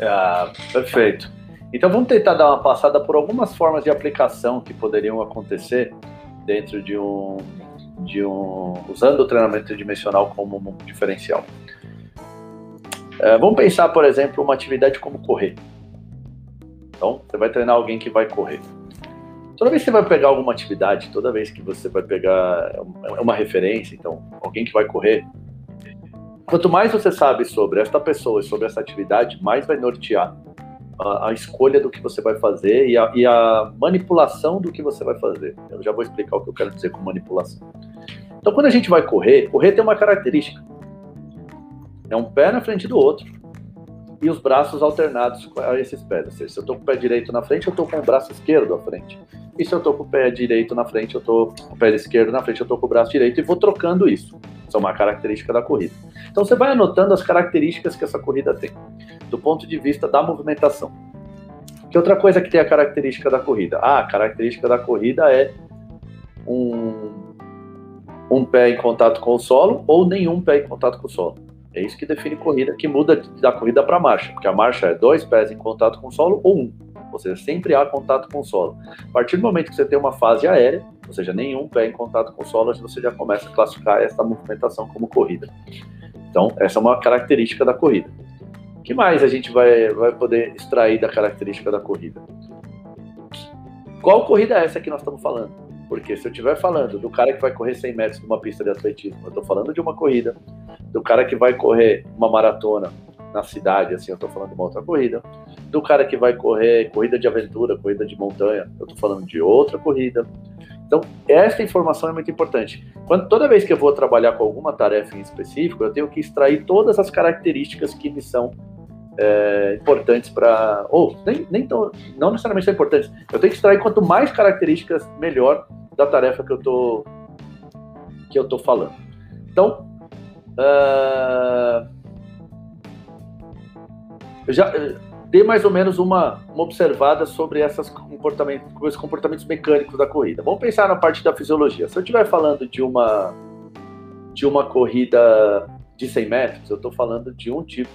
Ah, perfeito. Então vamos tentar dar uma passada por algumas formas de aplicação que poderiam acontecer dentro de um, de um usando o treinamento tridimensional como um diferencial. É, vamos pensar, por exemplo, uma atividade como correr. Então, você vai treinar alguém que vai correr. Toda vez que você vai pegar alguma atividade, toda vez que você vai pegar uma referência, então, alguém que vai correr, Quanto mais você sabe sobre esta pessoa e sobre essa atividade, mais vai nortear a, a escolha do que você vai fazer e a, e a, manipulação do que você vai fazer. Eu já vou explicar o que eu quero dizer com manipulação. Então, quando a gente vai correr, correr tem uma característica: é um pé na frente do outro e os braços alternados a esses pés. Ou seja, se eu estou com o pé direito na frente, eu estou com o braço esquerdo à frente. E se eu estou com o pé direito na frente, eu estou com o pé esquerdo na frente, eu estou com o braço direito e vou trocando isso. Isso é uma característica da corrida. Então você vai anotando as características que essa corrida tem, do ponto de vista da movimentação. Que outra coisa que tem a característica da corrida? Ah, a característica da corrida é um, um pé em contato com o solo ou nenhum pé em contato com o solo. É isso que define corrida, que muda da corrida para marcha, porque a marcha é dois pés em contato com o solo ou um. Ou seja, sempre há contato com o solo. A partir do momento que você tem uma fase aérea, ou seja, nenhum pé em contato com o solo, você já começa a classificar essa movimentação como corrida. Então, essa é uma característica da corrida. O que mais a gente vai, vai poder extrair da característica da corrida? Qual corrida é essa que nós estamos falando? Porque se eu estiver falando do cara que vai correr 100 metros numa pista de atletismo, eu estou falando de uma corrida. Do cara que vai correr uma maratona na cidade, assim, eu estou falando de uma outra corrida. Do cara que vai correr corrida de aventura, corrida de montanha, eu estou falando de outra corrida. Então, essa informação é muito importante. Quando, toda vez que eu vou trabalhar com alguma tarefa em específico, eu tenho que extrair todas as características que me são é, importantes para. Ou, nem, nem tão, não necessariamente são importantes. Eu tenho que extrair quanto mais características, melhor da tarefa que eu tô, que eu tô falando. Então, uh, eu já eh, dei mais ou menos uma, uma observada sobre essas comportamentos, esses comportamentos mecânicos da corrida. Vamos pensar na parte da fisiologia. Se eu estiver falando de uma de uma corrida de 100 metros, eu estou falando de um tipo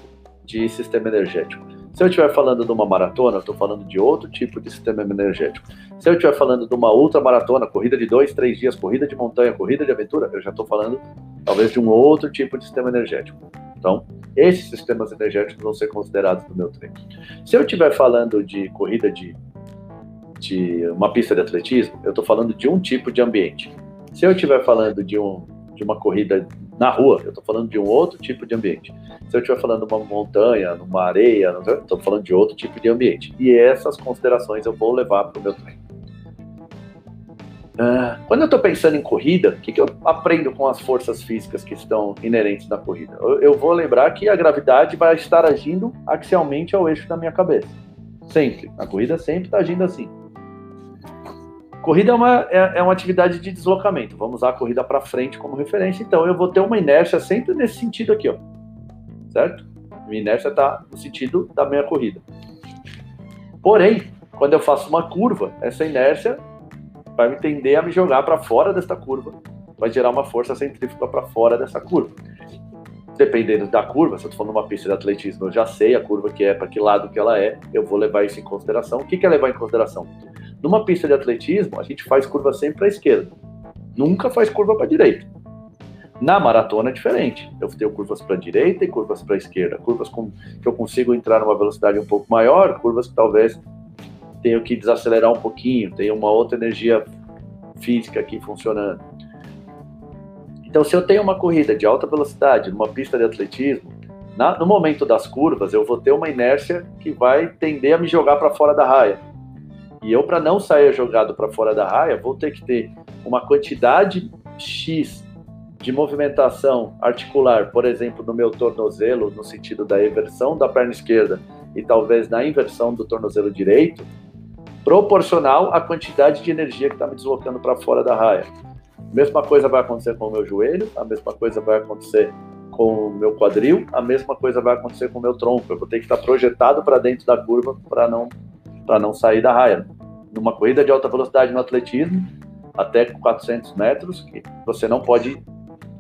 de sistema energético. Se eu estiver falando de uma maratona, eu estou falando de outro tipo de sistema energético. Se eu estiver falando de uma ultramaratona, corrida de dois, três dias, corrida de montanha, corrida de aventura, eu já estou falando talvez de um outro tipo de sistema energético. Então, esses sistemas energéticos vão ser considerados no meu treino. Se eu estiver falando de corrida de, de uma pista de atletismo, eu estou falando de um tipo de ambiente. Se eu estiver falando de, um, de uma corrida na rua, eu estou falando de um outro tipo de ambiente. Se eu estiver falando de uma montanha, numa areia, estou falando de outro tipo de ambiente. E essas considerações eu vou levar para o meu treino. Uh, quando eu estou pensando em corrida, o que, que, eu aprendo com as forças físicas que estão inerentes na corrida? Eu, eu, vou lembrar que a gravidade vai estar agindo axialmente ao eixo da minha cabeça. Sempre. A corrida sempre está agindo assim. Corrida é uma, é, é uma atividade de deslocamento. Vamos usar a corrida para frente como referência. Então eu vou ter uma inércia sempre nesse sentido aqui, ó. Certo? Minha inércia está no sentido da minha corrida. Porém, quando eu faço uma curva, essa inércia vai me tender a me jogar para fora desta curva. Vai gerar uma força centrífuga para fora dessa curva. Dependendo da curva, se eu estou falando uma pista de atletismo, eu já sei a curva que é, para que lado que ela é, eu vou levar isso em consideração. O que, que é levar em consideração? Numa pista de atletismo, a gente faz curva sempre para a esquerda. Nunca faz curva para a direita. Na maratona é diferente. Eu tenho curvas para a direita e curvas para a esquerda. Curvas com, que eu consigo entrar numa velocidade um pouco maior, curvas que talvez tenho que desacelerar um pouquinho, tenho uma outra energia física aqui funcionando. Então, se eu tenho uma corrida de alta velocidade numa pista de atletismo, na, no momento das curvas, eu vou ter uma inércia que vai tender a me jogar para fora da raia. E eu, para não sair jogado para fora da raia, vou ter que ter uma quantidade X de movimentação articular, por exemplo, no meu tornozelo, no sentido da eversão da perna esquerda e talvez na inversão do tornozelo direito, proporcional à quantidade de energia que está me deslocando para fora da raia. Mesma coisa vai acontecer com o meu joelho, a mesma coisa vai acontecer com o meu quadril, a mesma coisa vai acontecer com o meu tronco. Eu vou ter que estar projetado para dentro da curva para não, não sair da raia numa corrida de alta velocidade no atletismo, até 400 metros, que você não pode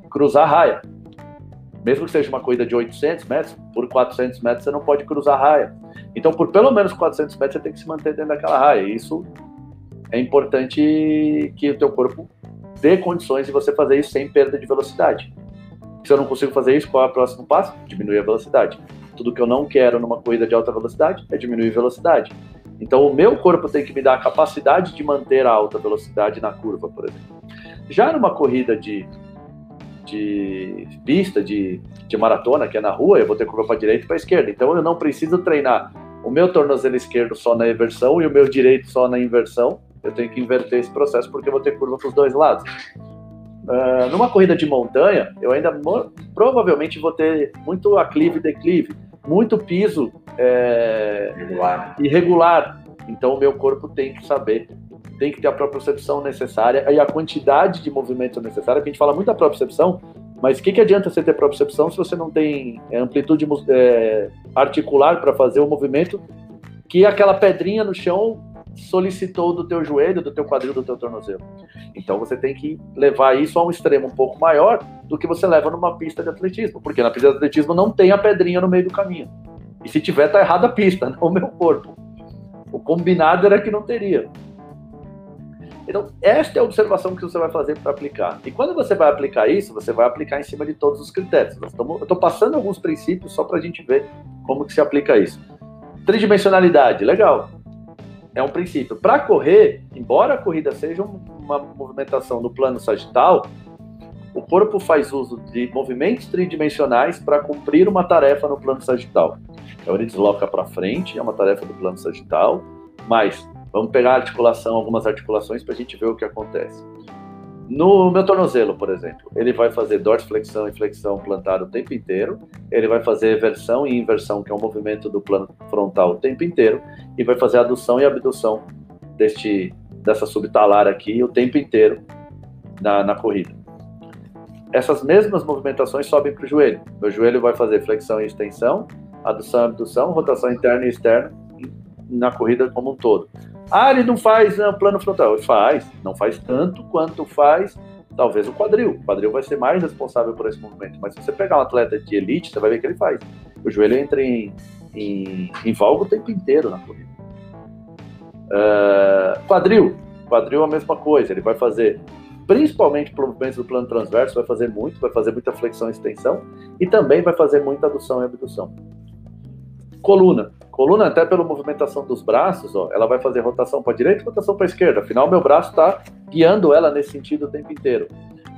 cruzar a raia. Mesmo que seja uma corrida de 800 metros, por 400 metros você não pode cruzar a raia. Então, por pelo menos 400 metros, você tem que se manter dentro daquela raia. E isso é importante que o teu corpo dê condições de você fazer isso sem perda de velocidade. Se eu não consigo fazer isso, qual é o próximo passo? Diminuir a velocidade. Tudo que eu não quero numa corrida de alta velocidade é diminuir a velocidade. Então, o meu corpo tem que me dar a capacidade de manter a alta velocidade na curva, por exemplo. Já numa corrida de, de pista, de, de maratona, que é na rua, eu vou ter curva para direita e para esquerda. Então, eu não preciso treinar o meu tornozelo esquerdo só na inversão e o meu direito só na inversão. Eu tenho que inverter esse processo porque eu vou ter curva para os dois lados. Uh, numa corrida de montanha, eu ainda provavelmente vou ter muito aclive e declive muito piso é, irregular. irregular. Então, o meu corpo tem que saber, tem que ter a propriocepção necessária e a quantidade de movimento necessária. a gente fala muito da propriocepção, mas o que, que adianta você ter propriocepção se você não tem é, amplitude é, articular para fazer o movimento que aquela pedrinha no chão solicitou do teu joelho, do teu quadril, do teu tornozelo. Então você tem que levar isso a um extremo um pouco maior do que você leva numa pista de atletismo, porque na pista de atletismo não tem a pedrinha no meio do caminho. E se tiver, tá errada a pista, (laughs) não o meu corpo. O combinado era que não teria. Então, esta é a observação que você vai fazer para aplicar. E quando você vai aplicar isso, você vai aplicar em cima de todos os critérios. Eu estou passando alguns princípios só para a gente ver como que se aplica isso. Tridimensionalidade, legal é um princípio. Para correr, embora a corrida seja uma movimentação no plano sagital, o corpo faz uso de movimentos tridimensionais para cumprir uma tarefa no plano sagital. Então ele desloca para frente, é uma tarefa do plano sagital, mas vamos pegar articulação, algumas articulações para a gente ver o que acontece. No meu tornozelo, por exemplo, ele vai fazer dorsiflexão e flexão plantar o tempo inteiro, ele vai fazer eversão e inversão, que é um movimento do plano frontal o tempo inteiro, e vai fazer adução e abdução deste, dessa subtalar aqui o tempo inteiro na, na corrida. Essas mesmas movimentações sobem para o joelho. Meu joelho vai fazer flexão e extensão, adução e abdução, rotação interna e externa na corrida como um todo. Ah, ele não faz né, plano frontal. Faz, não faz tanto quanto faz Talvez o quadril. O quadril vai ser mais responsável por esse movimento. Mas se você pegar um atleta de elite, você vai ver que ele faz. O joelho entra em, em, em valgo o tempo inteiro na corrida. Uh, quadril. Quadril é a mesma coisa. Ele vai fazer, principalmente para movimentos do plano transverso, vai fazer muito, vai fazer muita flexão e extensão. E também vai fazer muita adução e abdução. Coluna. Coluna, até pela movimentação dos braços, ó, ela vai fazer rotação para direita e rotação para esquerda. Afinal, meu braço está guiando ela nesse sentido o tempo inteiro.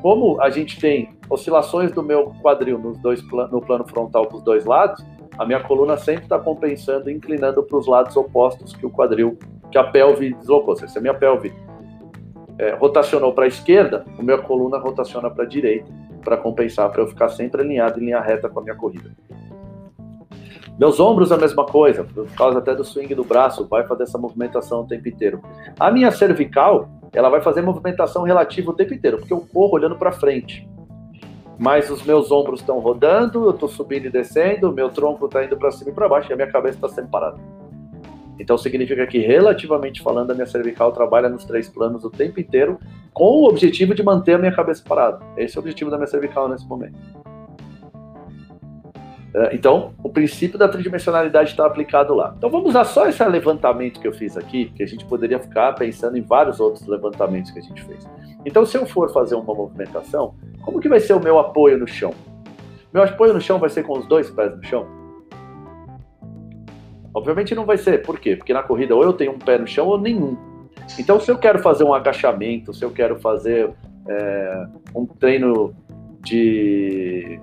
Como a gente tem oscilações do meu quadril nos dois no plano frontal para os dois lados, a minha coluna sempre está compensando, inclinando para os lados opostos que o quadril, que a pelve deslocou. Se a minha pelve é, rotacionou para a esquerda, a minha coluna rotaciona para a direita, para compensar, para eu ficar sempre alinhado em linha reta com a minha corrida. Meus ombros a mesma coisa, por causa até do swing do braço, vai fazer essa movimentação o tempo inteiro. A minha cervical, ela vai fazer movimentação relativa o tempo inteiro, porque eu corro olhando para frente. Mas os meus ombros estão rodando, eu estou subindo e descendo, meu tronco está indo para cima e para baixo e a minha cabeça está sempre parada. Então significa que, relativamente falando, a minha cervical trabalha nos três planos o tempo inteiro, com o objetivo de manter a minha cabeça parada. Esse é o objetivo da minha cervical nesse momento. É, então, o princípio da tridimensionalidade está aplicado lá. Então, vamos usar só esse levantamento que eu fiz aqui, porque a gente poderia ficar pensando em vários outros levantamentos que a gente fez. Então, se eu for fazer uma movimentação, como que vai ser o meu apoio no chão? Meu apoio no chão vai ser com os dois pés no chão? Obviamente não vai ser. Por quê? Porque na corrida ou eu tenho um pé no chão ou nenhum. Então, se eu quero fazer um agachamento, se eu quero fazer é, um treino de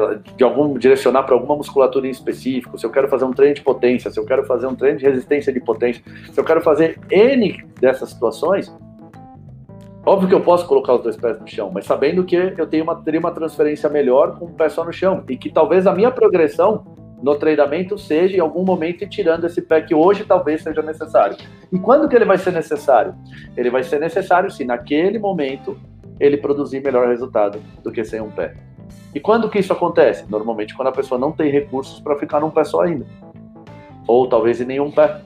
lá, de algum direcionar para alguma musculatura em específico, se eu quero fazer um treino de potência, se eu quero fazer um treino de resistência de potência, se eu quero fazer N dessas situações, óbvio que eu posso colocar os dois pés no chão, mas sabendo que eu tenho uma, teria uma transferência melhor com o pé só no chão e que talvez a minha progressão no treinamento seja em algum momento ir tirando esse pé que hoje talvez seja necessário. E quando que ele vai ser necessário? Ele vai ser necessário se naquele momento ele produzir melhor resultado do que sem um pé. E quando que isso acontece? Normalmente quando a pessoa não tem recursos para ficar num pé só ainda. Ou talvez em nenhum pé.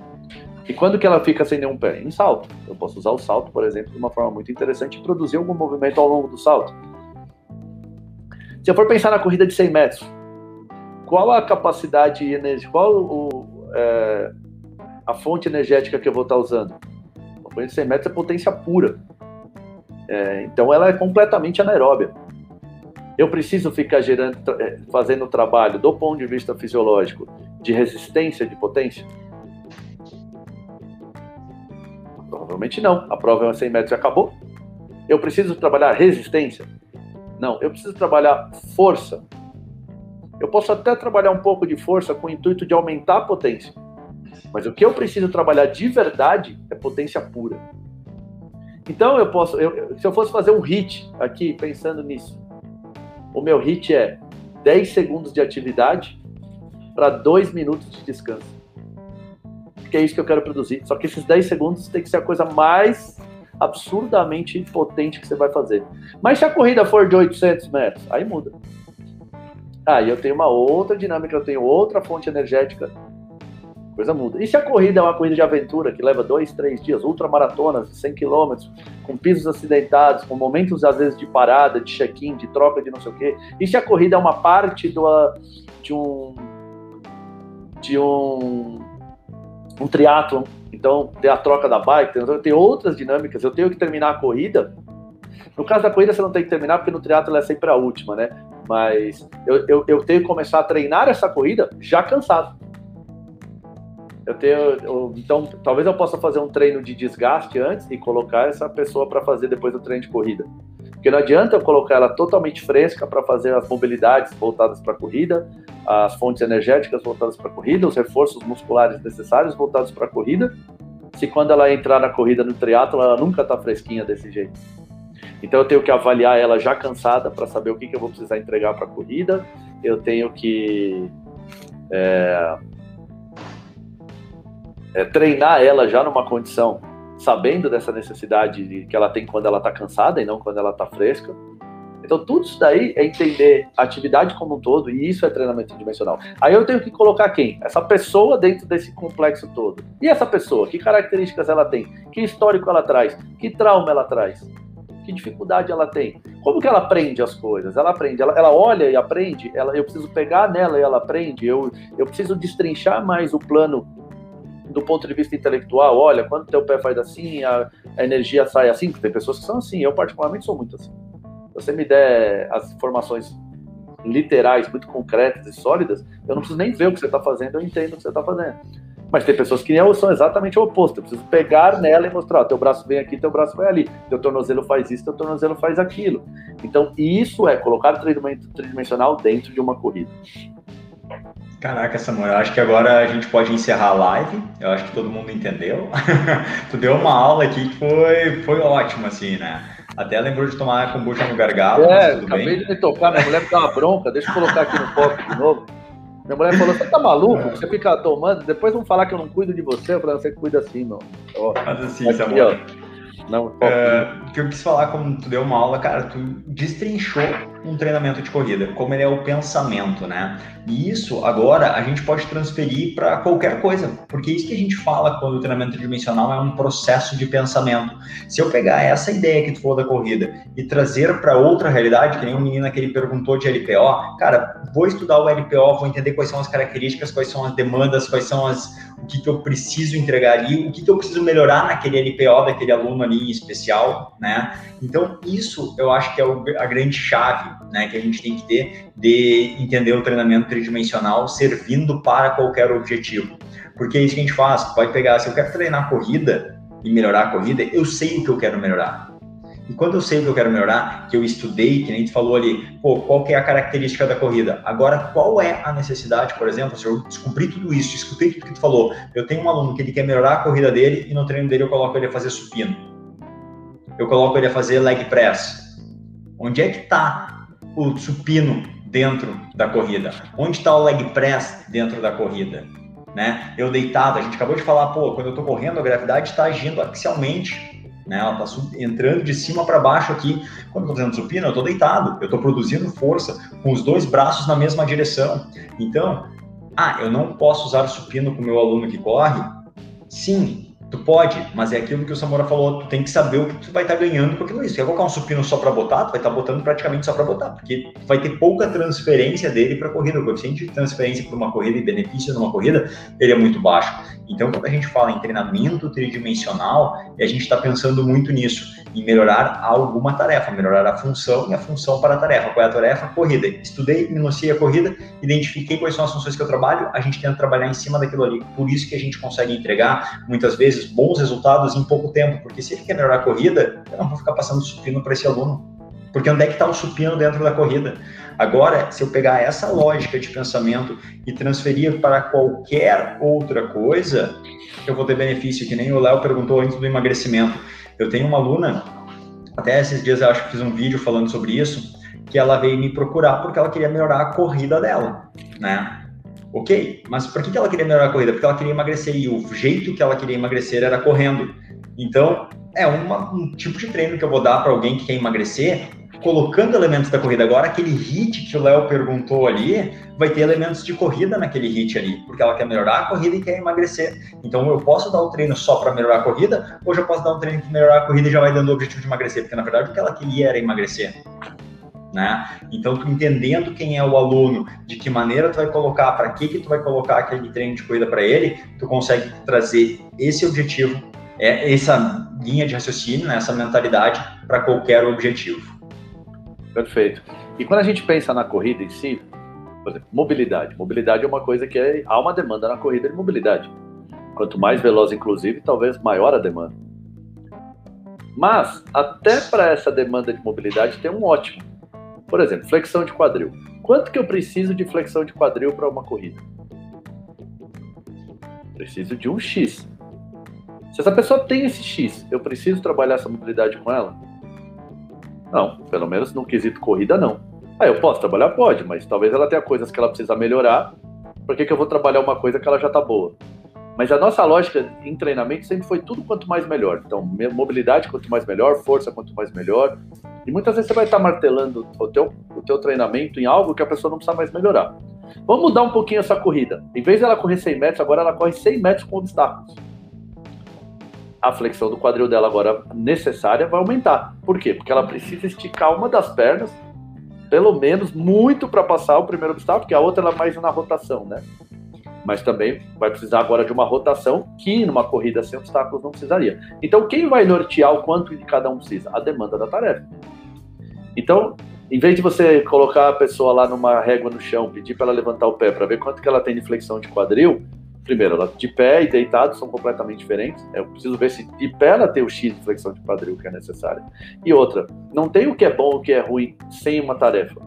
E quando que ela fica sem nenhum pé? Em salto. Eu posso usar o salto, por exemplo, de uma forma muito interessante e produzir algum movimento ao longo do salto. Se eu for pensar na corrida de 100 metros, qual a capacidade energética, qual o, é, a fonte energética que eu vou estar usando? A corrida de 100 metros é potência pura. É, então ela é completamente anaeróbia eu preciso ficar gerando, eh, fazendo trabalho do ponto de vista fisiológico de resistência de potência? Provavelmente não. A prova é 100 metros e acabou. Eu preciso trabalhar resistência? Não. Eu preciso trabalhar força. Eu posso até trabalhar um pouco de força com o intuito de aumentar a potência. Mas o que eu preciso trabalhar de verdade é potência pura. Então eu posso, eu, se eu fosse fazer um hit aqui pensando nisso, o meu hit é 10 segundos de atividade para 2 minutos de descanso. Porque é isso que eu quero produzir. Só que esses 10 segundos tem que ser a coisa mais absurdamente potente que você vai fazer. Mas se a corrida for de 800 metros, aí muda. Aí eu tenho uma outra dinâmica, eu tenho outra fonte energética coisa muda. E se a corrida é uma corrida de aventura que leva dois, três dias, ultramaratonas, 100 quilômetros, com pisos acidentados, com momentos às vezes de parada, de check-in, de troca de não sei o quê. E se a corrida é uma parte do, de um de um um triatlon, então tem a troca da bike, tem, tem outras dinâmicas. Eu tenho que terminar a corrida. No caso da corrida você não tem que terminar porque no triatlo é sempre a última, né? Mas eu, eu, eu tenho que começar a treinar essa corrida já cansado eu tenho, eu, então talvez eu possa fazer um treino de desgaste antes e colocar essa pessoa para fazer depois do treino de corrida. Porque não adianta eu colocar ela totalmente fresca para fazer as mobilidades voltadas para a corrida, as fontes energéticas voltadas para a corrida, os reforços musculares necessários voltados para a corrida, se quando ela entrar na corrida no triatlo ela nunca está fresquinha desse jeito. Então eu tenho que avaliar ela já cansada para saber o que, que eu vou precisar entregar para a corrida. Eu tenho que é, é, treinar ela já numa condição, sabendo dessa necessidade que ela tem quando ela está cansada e não quando ela está fresca. Então, tudo isso daí é entender a atividade como um todo, e isso é treinamento dimensional. Aí eu tenho que colocar quem? Essa pessoa dentro desse complexo todo. E essa pessoa, que características ela tem? Que histórico ela traz? Que trauma ela traz? Que dificuldade ela tem? Como que ela aprende as coisas? Ela aprende, ela, ela olha e aprende, ela, eu preciso pegar nela e ela aprende, eu, eu preciso destrinchar mais o plano do ponto de vista intelectual, olha, quando teu pé faz assim, a, a energia sai assim, tem pessoas que são assim, eu particularmente sou muito assim. Se você me der as informações literais, muito concretas e sólidas, eu não preciso nem ver o que você está fazendo, eu entendo o que você está fazendo. Mas tem pessoas que são exatamente o oposto. Eu preciso pegar nela e mostrar: ó, teu braço vem aqui, teu braço vai ali, teu tornozelo faz isso, teu tornozelo faz aquilo. Então, isso é colocar treinamento tridimensional dentro de uma corrida. Caraca, Samuel, eu acho que agora a gente pode encerrar a live. Eu acho que todo mundo entendeu. (laughs) tu deu uma aula aqui que foi, foi ótima, assim, né? Até lembrou de tomar kombucha no gargalo. É, acabei bem. de me tocar, minha mulher me dá uma bronca, deixa eu colocar aqui no copo de novo. Minha mulher falou: você tá maluco? É. Você fica tomando, depois vão falar que eu não cuido de você. Eu falei: você cuida assim, não. Ó, Faz assim, aqui, Samuel. Ó. Não, é, o que eu quis falar, como tu deu uma aula, cara, tu destrinchou um treinamento de corrida, como ele é o pensamento, né? E isso agora a gente pode transferir para qualquer coisa, porque isso que a gente fala quando o treinamento tridimensional é um processo de pensamento. Se eu pegar essa ideia que tu falou da corrida e trazer para outra realidade, que nem um menino que ele perguntou de LPO, cara, vou estudar o LPO, vou entender quais são as características, quais são as demandas, quais são as o que, que eu preciso entregar ali, o que, que eu preciso melhorar naquele LPO daquele aluno ali em especial, né? Então, isso eu acho que é a grande chave, né, que a gente tem que ter de entender o treinamento tridimensional servindo para qualquer objetivo. Porque é isso que a gente faz, pode pegar, se eu quero treinar corrida e melhorar a corrida, eu sei o que eu quero melhorar. E quando eu sei o que eu quero melhorar, que eu estudei, que nem tu falou ali, pô, qual que é a característica da corrida? Agora, qual é a necessidade, por exemplo, se eu descobri tudo isso, escutei tudo que tu falou, eu tenho um aluno que ele quer melhorar a corrida dele e no treino dele eu coloco ele a fazer supino. Eu coloco ele a fazer leg press. Onde é que está o supino dentro da corrida? Onde está o leg press dentro da corrida? Né? Eu deitado, a gente acabou de falar, pô, quando eu estou correndo, a gravidade está agindo axialmente né? Ela está entrando de cima para baixo aqui. Quando eu estou fazendo supino, eu estou deitado, eu estou produzindo força com os dois braços na mesma direção. Então, ah, eu não posso usar supino com o meu aluno que corre? Sim, Tu pode, mas é aquilo que o Samora falou, tu tem que saber o que tu vai estar tá ganhando com aquilo. Isso. Quer colocar um supino só para botar, tu vai estar tá botando praticamente só para botar, porque vai ter pouca transferência dele para corrida. O coeficiente de transferência para uma corrida e benefício numa corrida, ele é muito baixo. Então, quando a gente fala em treinamento tridimensional, a gente está pensando muito nisso, em melhorar alguma tarefa, melhorar a função e a função para a tarefa. Qual é a tarefa? Corrida. Estudei, minuciei a corrida, identifiquei quais são as funções que eu trabalho, a gente tenta trabalhar em cima daquilo ali. Por isso que a gente consegue entregar, muitas vezes, bons resultados em pouco tempo, porque se ele quer melhorar a corrida, eu não vou ficar passando supino para esse aluno. Porque onde é que está o supino dentro da corrida? Agora, se eu pegar essa lógica de pensamento e transferir para qualquer outra coisa, eu vou ter benefício, que nem o Léo perguntou antes do emagrecimento. Eu tenho uma aluna, até esses dias eu acho que fiz um vídeo falando sobre isso, que ela veio me procurar porque ela queria melhorar a corrida dela, né? Ok, mas por que ela queria melhorar a corrida? Porque ela queria emagrecer e o jeito que ela queria emagrecer era correndo. Então, é uma, um tipo de treino que eu vou dar para alguém que quer emagrecer, colocando elementos da corrida. Agora, aquele hit que o Léo perguntou ali, vai ter elementos de corrida naquele hit ali, porque ela quer melhorar a corrida e quer emagrecer. Então, eu posso dar o treino só para melhorar a corrida, ou já posso dar um treino que melhorar a corrida e já vai dando o objetivo de emagrecer, porque na verdade o que ela queria era emagrecer né? Então, tu entendendo quem é o aluno, de que maneira tu vai colocar, para que que tu vai colocar aquele treino de corrida para ele, tu consegue trazer esse objetivo, é, essa linha de raciocínio, né, essa mentalidade para qualquer objetivo. Perfeito. E quando a gente pensa na corrida em si, por exemplo, mobilidade. Mobilidade é uma coisa que é, há uma demanda na corrida de mobilidade. Quanto mais veloz, inclusive, talvez maior a demanda. Mas, até para essa demanda de mobilidade, tem um ótimo, por exemplo, flexão de quadril. Quanto que eu preciso de flexão de quadril para uma corrida? Preciso de um X. Se essa pessoa tem esse X, eu preciso trabalhar essa mobilidade com ela? Não, pelo menos no quesito corrida, não. Ah, eu posso trabalhar? Pode, mas talvez ela tenha coisas que ela precisa melhorar. Por que, que eu vou trabalhar uma coisa que ela já está boa? Mas a nossa lógica em treinamento sempre foi tudo quanto mais melhor. Então, mobilidade quanto mais melhor, força quanto mais melhor, e muitas vezes você vai estar martelando o teu, o teu treinamento em algo que a pessoa não precisa mais melhorar. Vamos mudar um pouquinho essa corrida. Em vez dela correr 100 metros, agora ela corre 100 metros com obstáculos. A flexão do quadril dela agora necessária vai aumentar. Por quê? Porque ela precisa esticar uma das pernas, pelo menos muito para passar o primeiro obstáculo, porque a outra ela é mais na rotação, né? Mas também vai precisar agora de uma rotação que numa corrida sem obstáculos não precisaria. Então, quem vai nortear o quanto de cada um precisa? A demanda da tarefa. Então, em vez de você colocar a pessoa lá numa régua no chão, pedir para ela levantar o pé para ver quanto que ela tem de flexão de quadril, primeiro, ela de pé e deitado são completamente diferentes. Eu preciso ver se de pé ela tem o X de flexão de quadril que é necessário. E outra, não tem o que é bom e o que é ruim sem uma tarefa.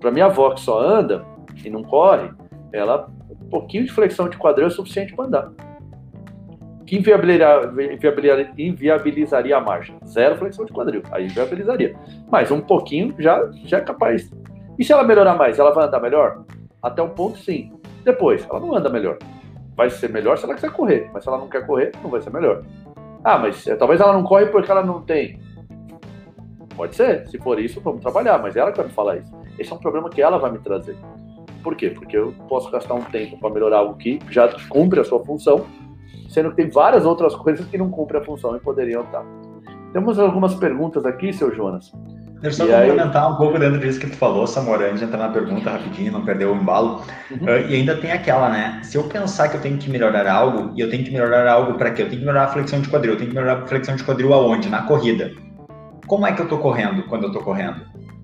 Para minha avó que só anda e não corre, ela um pouquinho de flexão de quadril é suficiente para andar. Que inviabilizaria, a marcha? Zero flexão de quadril. Aí inviabilizaria. Mas um pouquinho já, já é capaz. E se ela melhorar mais, ela vai andar melhor? Até um ponto, sim. Depois, ela não anda melhor. Vai ser melhor se ela quiser correr, mas se ela não quer correr, não vai ser melhor. Ah, mas é, talvez ela não corre porque ela não tem. Pode ser, se for isso, vamos trabalhar, mas ela que vai me falar isso. Esse é um problema que ela vai me trazer. Por quê? Porque eu posso gastar um tempo para melhorar algo que já cumpre a sua função, sendo que tem várias outras coisas que não cumprem a função e poderiam estar. Temos algumas perguntas aqui, seu Jonas. Deixa eu só complementar aí... um pouco dentro disso que tu falou, Samora, antes de entrar na pergunta rapidinho, não perder o embalo. Uhum. Uh, e ainda tem aquela, né? Se eu pensar que eu tenho que melhorar algo, e eu tenho que melhorar algo para quê? Eu tenho que melhorar a flexão de quadril. Eu tenho que melhorar a flexão de quadril aonde? Na corrida. Como é que eu tô correndo quando eu tô correndo?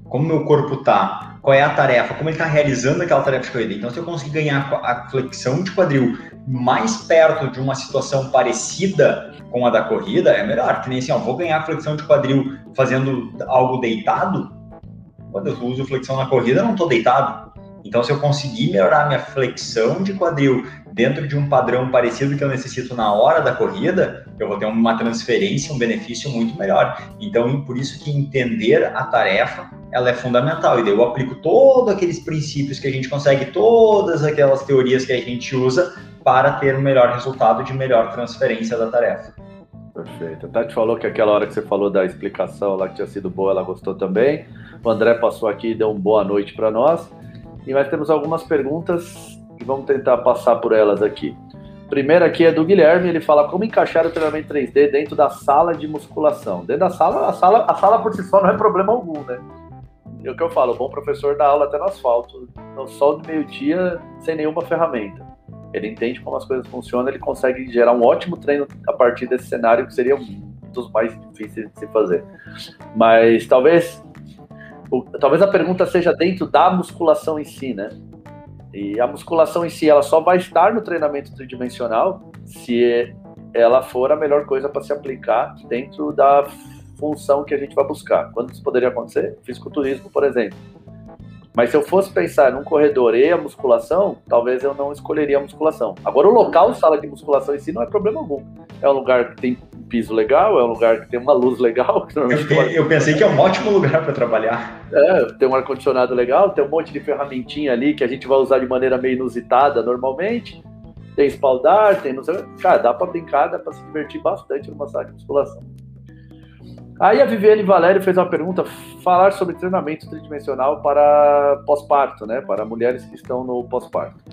Como meu corpo tá? Qual é a tarefa? Como ele tá realizando aquela tarefa de corrida? Então, se eu conseguir ganhar a flexão de quadril mais perto de uma situação parecida com a da corrida, é melhor. Que nem assim, ó, vou ganhar flexão de quadril fazendo algo deitado. Quando eu uso flexão na corrida, não estou deitado. Então, se eu conseguir melhorar minha flexão de quadril dentro de um padrão parecido que eu necessito na hora da corrida, eu vou ter uma transferência, um benefício muito melhor. Então, por isso que entender a tarefa, ela é fundamental. E daí eu aplico todos aqueles princípios que a gente consegue, todas aquelas teorias que a gente usa para ter o um melhor resultado de melhor transferência da tarefa. Perfeito. A Tati falou que aquela hora que você falou da explicação lá que tinha sido boa, ela gostou também. O André passou aqui e deu uma boa noite para nós. E nós temos algumas perguntas e vamos tentar passar por elas aqui. Primeira aqui é do Guilherme, ele fala como encaixar o treinamento 3D dentro da sala de musculação. Dentro da sala, a sala, a sala por si só não é problema algum, né? É o que eu falo, o bom professor dá aula até no asfalto, no sol do meio-dia, sem nenhuma ferramenta ele entende como as coisas funcionam, ele consegue gerar um ótimo treino a partir desse cenário que seria um dos mais difíceis de se fazer. Mas talvez, o, talvez a pergunta seja dentro da musculação em si, né? E a musculação em si, ela só vai estar no treinamento tridimensional se ela for a melhor coisa para se aplicar dentro da função que a gente vai buscar. Quando isso poderia acontecer? Fisiculturismo, por exemplo mas se eu fosse pensar num corredor e a musculação, talvez eu não escolheria a musculação. Agora, o local sala de musculação em si não é problema algum. É um lugar que tem um piso legal, é um lugar que tem uma luz legal. (laughs) Eu, eu, pensei que é um ótimo lugar para trabalhar. É, tem um ar-condicionado legal, tem um monte de ferramentinha ali que a gente vai usar de maneira meio inusitada normalmente. Tem espaldar, tem não sei. Cara, dá para brincar, dá para se divertir bastante numa sala de musculação. Aí a Viviane Valério fez uma pergunta: falar sobre treinamento tridimensional para pós-parto, né? Para mulheres que estão no pós-parto.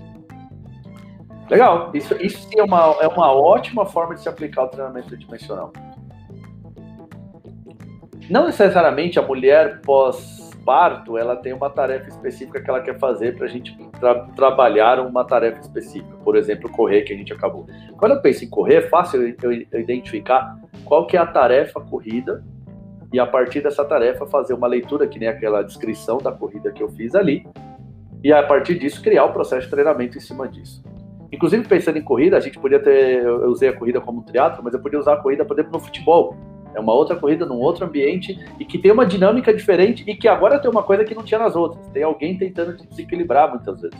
Legal, isso, isso é uma, é uma ótima forma de se aplicar o treinamento tridimensional. Não necessariamente a mulher pós-parto ela tem uma tarefa específica que ela quer fazer para a gente tra trabalhar uma tarefa específica. Por exemplo, correr, que a gente acabou. Quando eu penso em correr, é fácil eu, identificar qual que é a tarefa corrida e a partir dessa tarefa fazer uma leitura, que nem aquela descrição da corrida que eu fiz ali, e a partir disso criar o processo de treinamento em cima disso. Inclusive, pensando em corrida, a gente podia ter, eu usei a corrida como teatro, mas eu podia usar a corrida, por exemplo, no futebol. É uma outra corrida num outro ambiente e que tem uma dinâmica diferente e que agora tem uma coisa que não tinha nas outras. Tem alguém tentando te desequilibrar muitas vezes.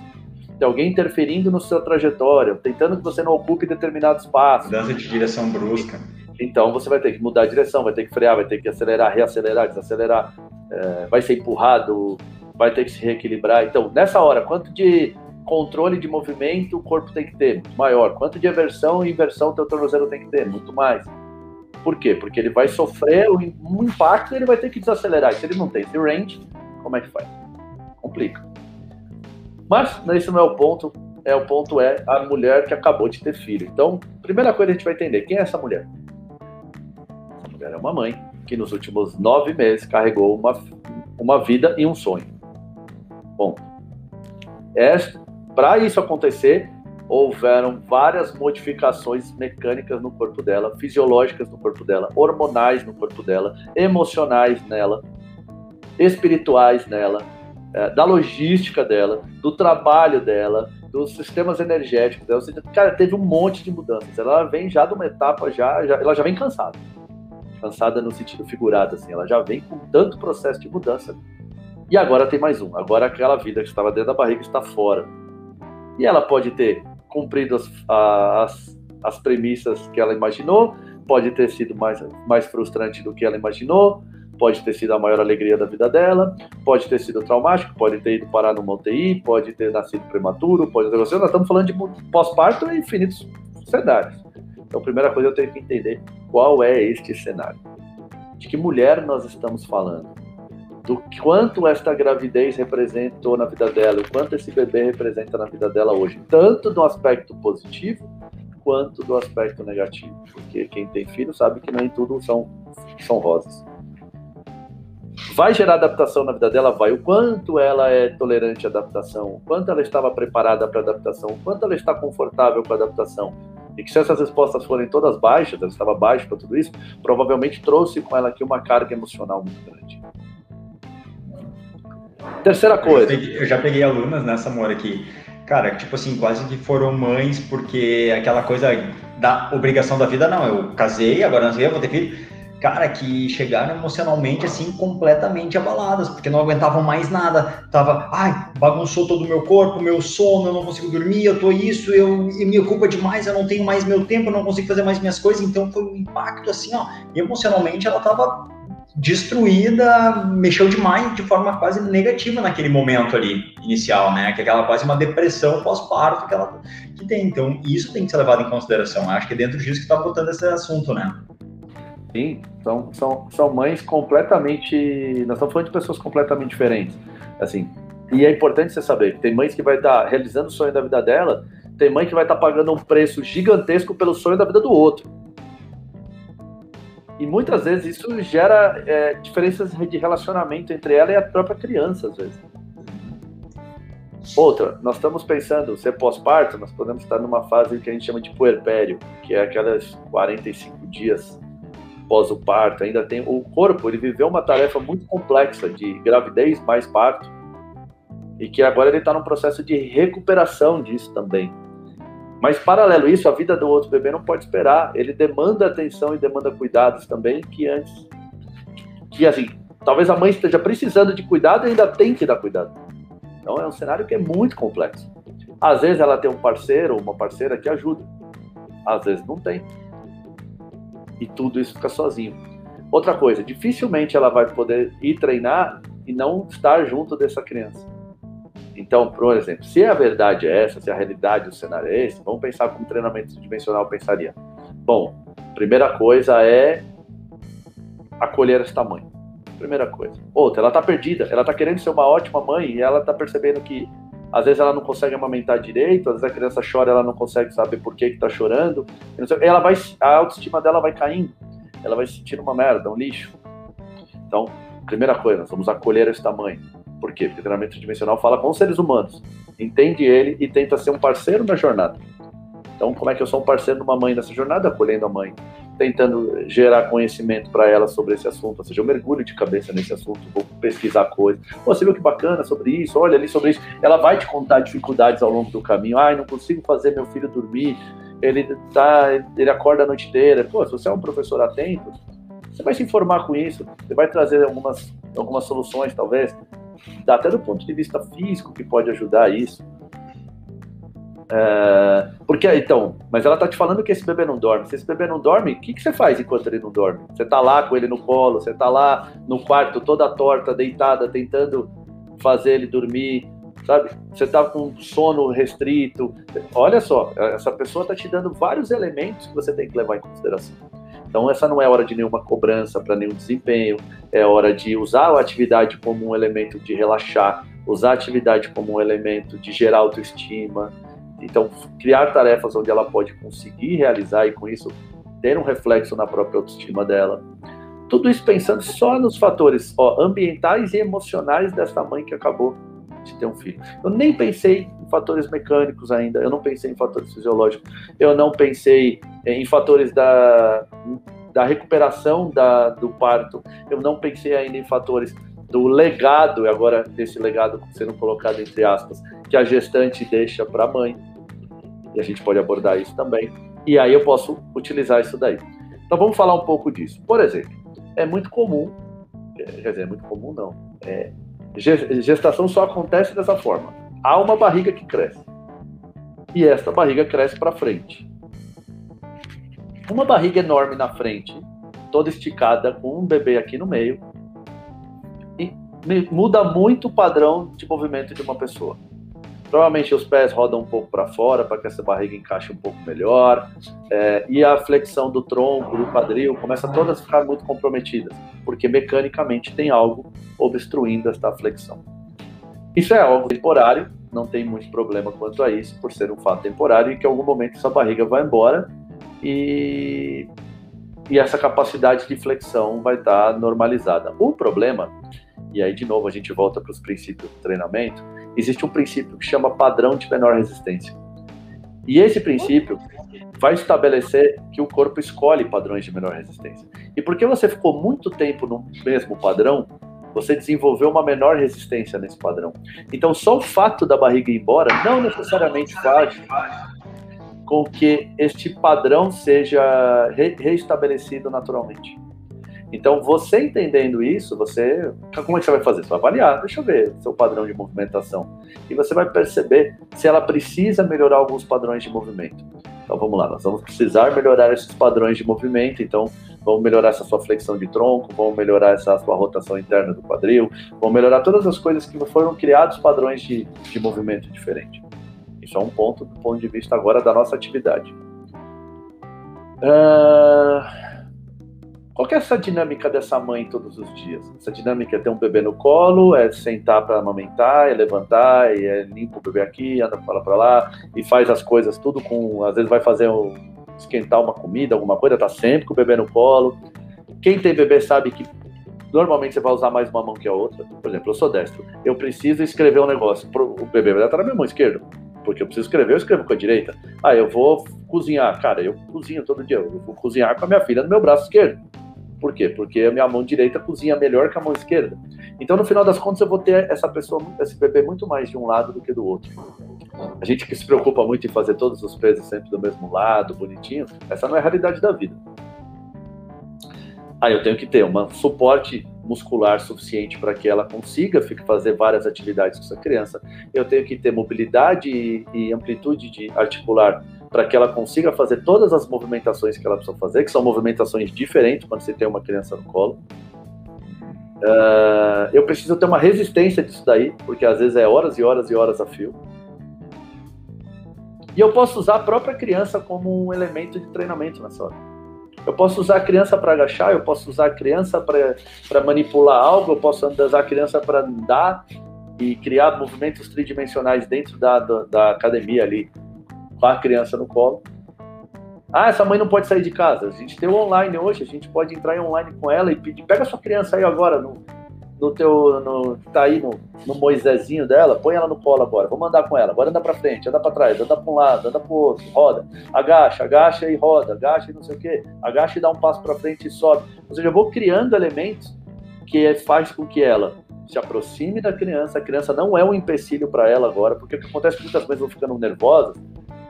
Tem alguém interferindo no seu trajetória, tentando que você não ocupe determinado espaço. Mudança de direção brusca. Então você vai ter que mudar a direção, vai ter que frear, vai ter que acelerar, reacelerar, desacelerar, é, vai ser empurrado, vai ter que se reequilibrar. Então, nessa hora, quanto de controle de movimento o corpo tem que ter? Muito maior. Quanto de aversão e inversão o teu tornozelo tem que ter? Muito mais. Por quê? Porque ele vai sofrer um impacto e ele vai ter que desacelerar. E se ele não tem esse range, como é que faz? Complica. Mas isso não é o ponto. é o ponto é a mulher que acabou de ter filho. Então, primeira coisa a gente vai entender quem é essa mulher. Essa mulher é uma mãe que nos últimos nove meses carregou uma, uma vida e um sonho. Bom, para isso acontecer, houveram várias modificações mecânicas no corpo dela, fisiológicas no corpo dela, hormonais no corpo dela, emocionais nela, espirituais nela, é, da logística dela, do trabalho dela, dos sistemas energéticos dela. Seja, cara, teve um monte de mudanças. Ela vem já de uma etapa já, já ela já vem cansada. Cansada no sentido figurado, assim. Ela já vem com tanto processo de mudança. E agora tem mais um. Agora aquela vida que estava dentro da barriga está fora. E ela pode ter cumprido as, as, as premissas que ela imaginou, pode ter sido mais, mais frustrante do que ela imaginou, pode ter sido a maior alegria da vida dela, pode ter sido traumático, pode ter ido parar numa UTI, pode ter nascido prematuro, pode ter... Nós estamos falando de pós-parto e infinitos cenários. Então, a primeira coisa eu tenho que entender qual é este cenário. De que mulher nós estamos falando? Do quanto esta gravidez representou na vida dela, o quanto esse bebê representa na vida dela hoje, tanto do aspecto positivo quanto do aspecto negativo, porque quem tem filho sabe que nem tudo são, são rosas. Vai gerar adaptação na vida dela? Vai. O quanto ela é tolerante à adaptação, o quanto ela estava preparada para a adaptação, o quanto ela está confortável com a adaptação. E que se essas respostas forem todas baixas, ela estava baixa para tudo isso, provavelmente trouxe com ela aqui uma carga emocional muito grande. Terceira coisa. Eu, peguei, eu já peguei alunas nessa mora aqui, cara, tipo assim, quase que foram mães, porque aquela coisa da obrigação da vida, não, eu casei, agora não sei, eu vou ter filho cara, que chegaram emocionalmente assim completamente abaladas, porque não aguentavam mais nada. Tava, ai, bagunçou todo o meu corpo, meu sono, eu não consigo dormir, eu tô isso, eu, eu me ocupa demais, eu não tenho mais meu tempo, eu não consigo fazer mais minhas coisas. Então foi um impacto assim, ó. emocionalmente ela tava destruída, mexeu demais de forma quase negativa naquele momento ali inicial, né? Que é aquela quase uma depressão pós-parto que ela que tem. Então, isso tem que ser levado em consideração. Acho que é dentro disso que está botando esse assunto, né? Sim, são, são, são mães completamente. Nós estamos falando de pessoas completamente diferentes. Assim, e é importante você saber que tem mães que vai estar realizando o sonho da vida dela, tem mãe que vai estar pagando um preço gigantesco pelo sonho da vida do outro. E muitas vezes isso gera é, diferenças de relacionamento entre ela e a própria criança, às vezes. Outra, nós estamos pensando, ser pós-parto, nós podemos estar numa fase que a gente chama de puerpério, que é aquelas 45 dias pós o parto, ainda tem o corpo, ele viveu uma tarefa muito complexa de gravidez mais parto e que agora ele está num processo de recuperação disso também. Mas paralelo a isso, a vida do outro bebê não pode esperar. Ele demanda atenção e demanda cuidados também que antes, que assim, talvez a mãe esteja precisando de cuidado e ainda tem que dar cuidado. Então é um cenário que é muito complexo. Às vezes ela tem um parceiro, uma parceira que ajuda. Às vezes não tem e tudo isso fica sozinho. Outra coisa, dificilmente ela vai poder ir treinar e não estar junto dessa criança. Então, por exemplo, se a verdade é essa, se a realidade do cenário é esse, vamos pensar como treinamento dimensional pensaria. Bom, primeira coisa é acolher esse tamanho. Primeira coisa. Outra, ela está perdida, ela está querendo ser uma ótima mãe e ela está percebendo que às vezes ela não consegue amamentar direito, às vezes a criança chora, ela não consegue saber por que está chorando. Ela vai, a autoestima dela vai caindo, ela vai se sentir uma merda, um lixo. Então, primeira coisa, nós vamos acolher esse tamanho. Por quê? Porque o treinamento dimensional fala com os seres humanos, entende ele e tenta ser um parceiro na jornada. Então, como é que eu sou um parceiro de uma mãe nessa jornada? Acolhendo a mãe, tentando gerar conhecimento para ela sobre esse assunto, ou seja, eu mergulho de cabeça nesse assunto, vou pesquisar coisas. você viu que bacana sobre isso, olha ali sobre isso. Ela vai te contar dificuldades ao longo do caminho. Ai, não consigo fazer meu filho dormir, ele tá, ele acorda a noite inteira. Pô, se você é um professor atento, você vai se informar com isso, você vai trazer algumas, algumas soluções, talvez, até do ponto de vista físico, que pode ajudar isso. É, porque, então, mas ela tá te falando que esse bebê não dorme. Se esse bebê não dorme, o que, que você faz enquanto ele não dorme? Você tá lá com ele no colo, você tá lá no quarto toda torta, deitada, tentando fazer ele dormir, sabe? Você tá com sono restrito. Olha só, essa pessoa tá te dando vários elementos que você tem que levar em consideração. Então, essa não é hora de nenhuma cobrança para nenhum desempenho, é hora de usar a atividade como um elemento de relaxar, usar a atividade como um elemento de gerar autoestima, Então, criar tarefas onde ela pode conseguir realizar e com isso ter um reflexo na própria autoestima dela. Tudo isso pensando só nos fatores ó, ambientais e emocionais dessa mãe que acabou de ter um filho. Eu nem pensei em fatores mecânicos ainda, eu não pensei em fatores fisiológicos, eu não pensei em fatores da, da recuperação da, do parto, eu não pensei ainda em fatores do legado, agora desse legado sendo colocado entre aspas, que a gestante deixa para a mãe. E a gente pode abordar isso também. E aí eu posso utilizar isso daí. Então vamos falar um pouco disso. Por exemplo, é muito comum, quer dizer, é muito comum não, é, gestação só acontece dessa forma. Há uma barriga que cresce. E esta barriga cresce para frente. Uma barriga enorme na frente, toda esticada, com um bebê aqui no meio, muda muito o padrão de movimento de uma pessoa. Provavelmente os pés rodam um pouco para fora para que essa barriga encaixe um pouco melhor. É, e a flexão do tronco, do quadril, começa todas a ficar muito comprometidas, porque mecanicamente tem algo obstruindo esta flexão. Isso é algo temporário, não tem muito problema quanto a isso, por ser um fato temporário e que em algum momento essa barriga vai embora e, e essa capacidade de flexão vai estar normalizada. O problema, e aí de novo a gente volta para os princípios do treinamento, existe um princípio que chama padrão de menor resistência. E esse princípio vai estabelecer que o corpo escolhe padrões de menor resistência. E porque você ficou muito tempo no mesmo padrão, você desenvolveu uma menor resistência nesse padrão. Então, só o fato da barriga ir embora não necessariamente faz com que este padrão seja re reestabelecido naturalmente. Então, você entendendo isso, você. Como é que você vai fazer? Você vai avaliar, deixa eu ver seu padrão de movimentação. E você vai perceber se ela precisa melhorar alguns padrões de movimento. Então vamos lá, nós vamos precisar melhorar esses padrões de movimento. Então, vamos melhorar essa sua flexão de tronco, vamos melhorar essa sua rotação interna do quadril, vamos melhorar todas as coisas que foram criados padrões de, de movimento diferente. Isso é um ponto do ponto de vista agora da nossa atividade. Uh qual é essa dinâmica dessa mãe todos os dias? Essa dinâmica é ter um bebê no colo, é sentar para amamentar, é levantar, é limpa o bebê aqui, anda para lá para lá, e faz as coisas tudo com. Às vezes vai fazer um, esquentar uma comida, alguma coisa, tá sempre com o bebê no colo. Quem tem bebê sabe que normalmente você vai usar mais uma mão que a outra. Por exemplo, eu sou destro. Eu preciso escrever um negócio. O bebê vai estar na minha mão esquerda. Porque eu preciso escrever, eu escrevo com a direita. Ah, eu vou cozinhar. Cara, eu cozinho todo dia. Eu vou cozinhar com a minha filha no meu braço esquerdo. Por quê? Porque a minha mão direita cozinha melhor que a mão esquerda. Então, no final das contas, eu vou ter essa pessoa, esse bebê muito mais de um lado do que do outro. A gente que se preocupa muito em fazer todos os pesos sempre do mesmo lado, bonitinho, essa não é a realidade da vida. Aí ah, eu tenho que ter um suporte muscular suficiente para que ela consiga fazer várias atividades com essa criança. Eu tenho que ter mobilidade e amplitude de articular para que ela consiga fazer todas as movimentações que ela precisa fazer, que são movimentações diferentes quando você tem uma criança no colo. Uh, eu preciso ter uma resistência disso daí, porque às vezes é horas e horas e horas a fio. E eu posso usar a própria criança como um elemento de treinamento nessa hora. Eu posso usar a criança para agachar, eu posso usar a criança para manipular algo, eu posso usar a criança para andar e criar movimentos tridimensionais dentro da, da, da academia ali com a criança no colo. Ah, essa mãe não pode sair de casa. A gente tem o online hoje, a gente pode entrar em online com ela e pedir, pega sua criança aí agora no, no teu, no, tá aí no, no Moisésinho dela, põe ela no colo agora, vamos andar com ela, agora anda para frente, anda para trás, anda para um lado, anda para o outro, roda, agacha, agacha e roda, agacha e não sei o quê, agacha e dá um passo para frente e sobe. Ou seja, eu vou criando elementos que faz com que ela se aproxime da criança, a criança não é um empecilho para ela agora, porque o que acontece que muitas vezes vão ficando nervosas,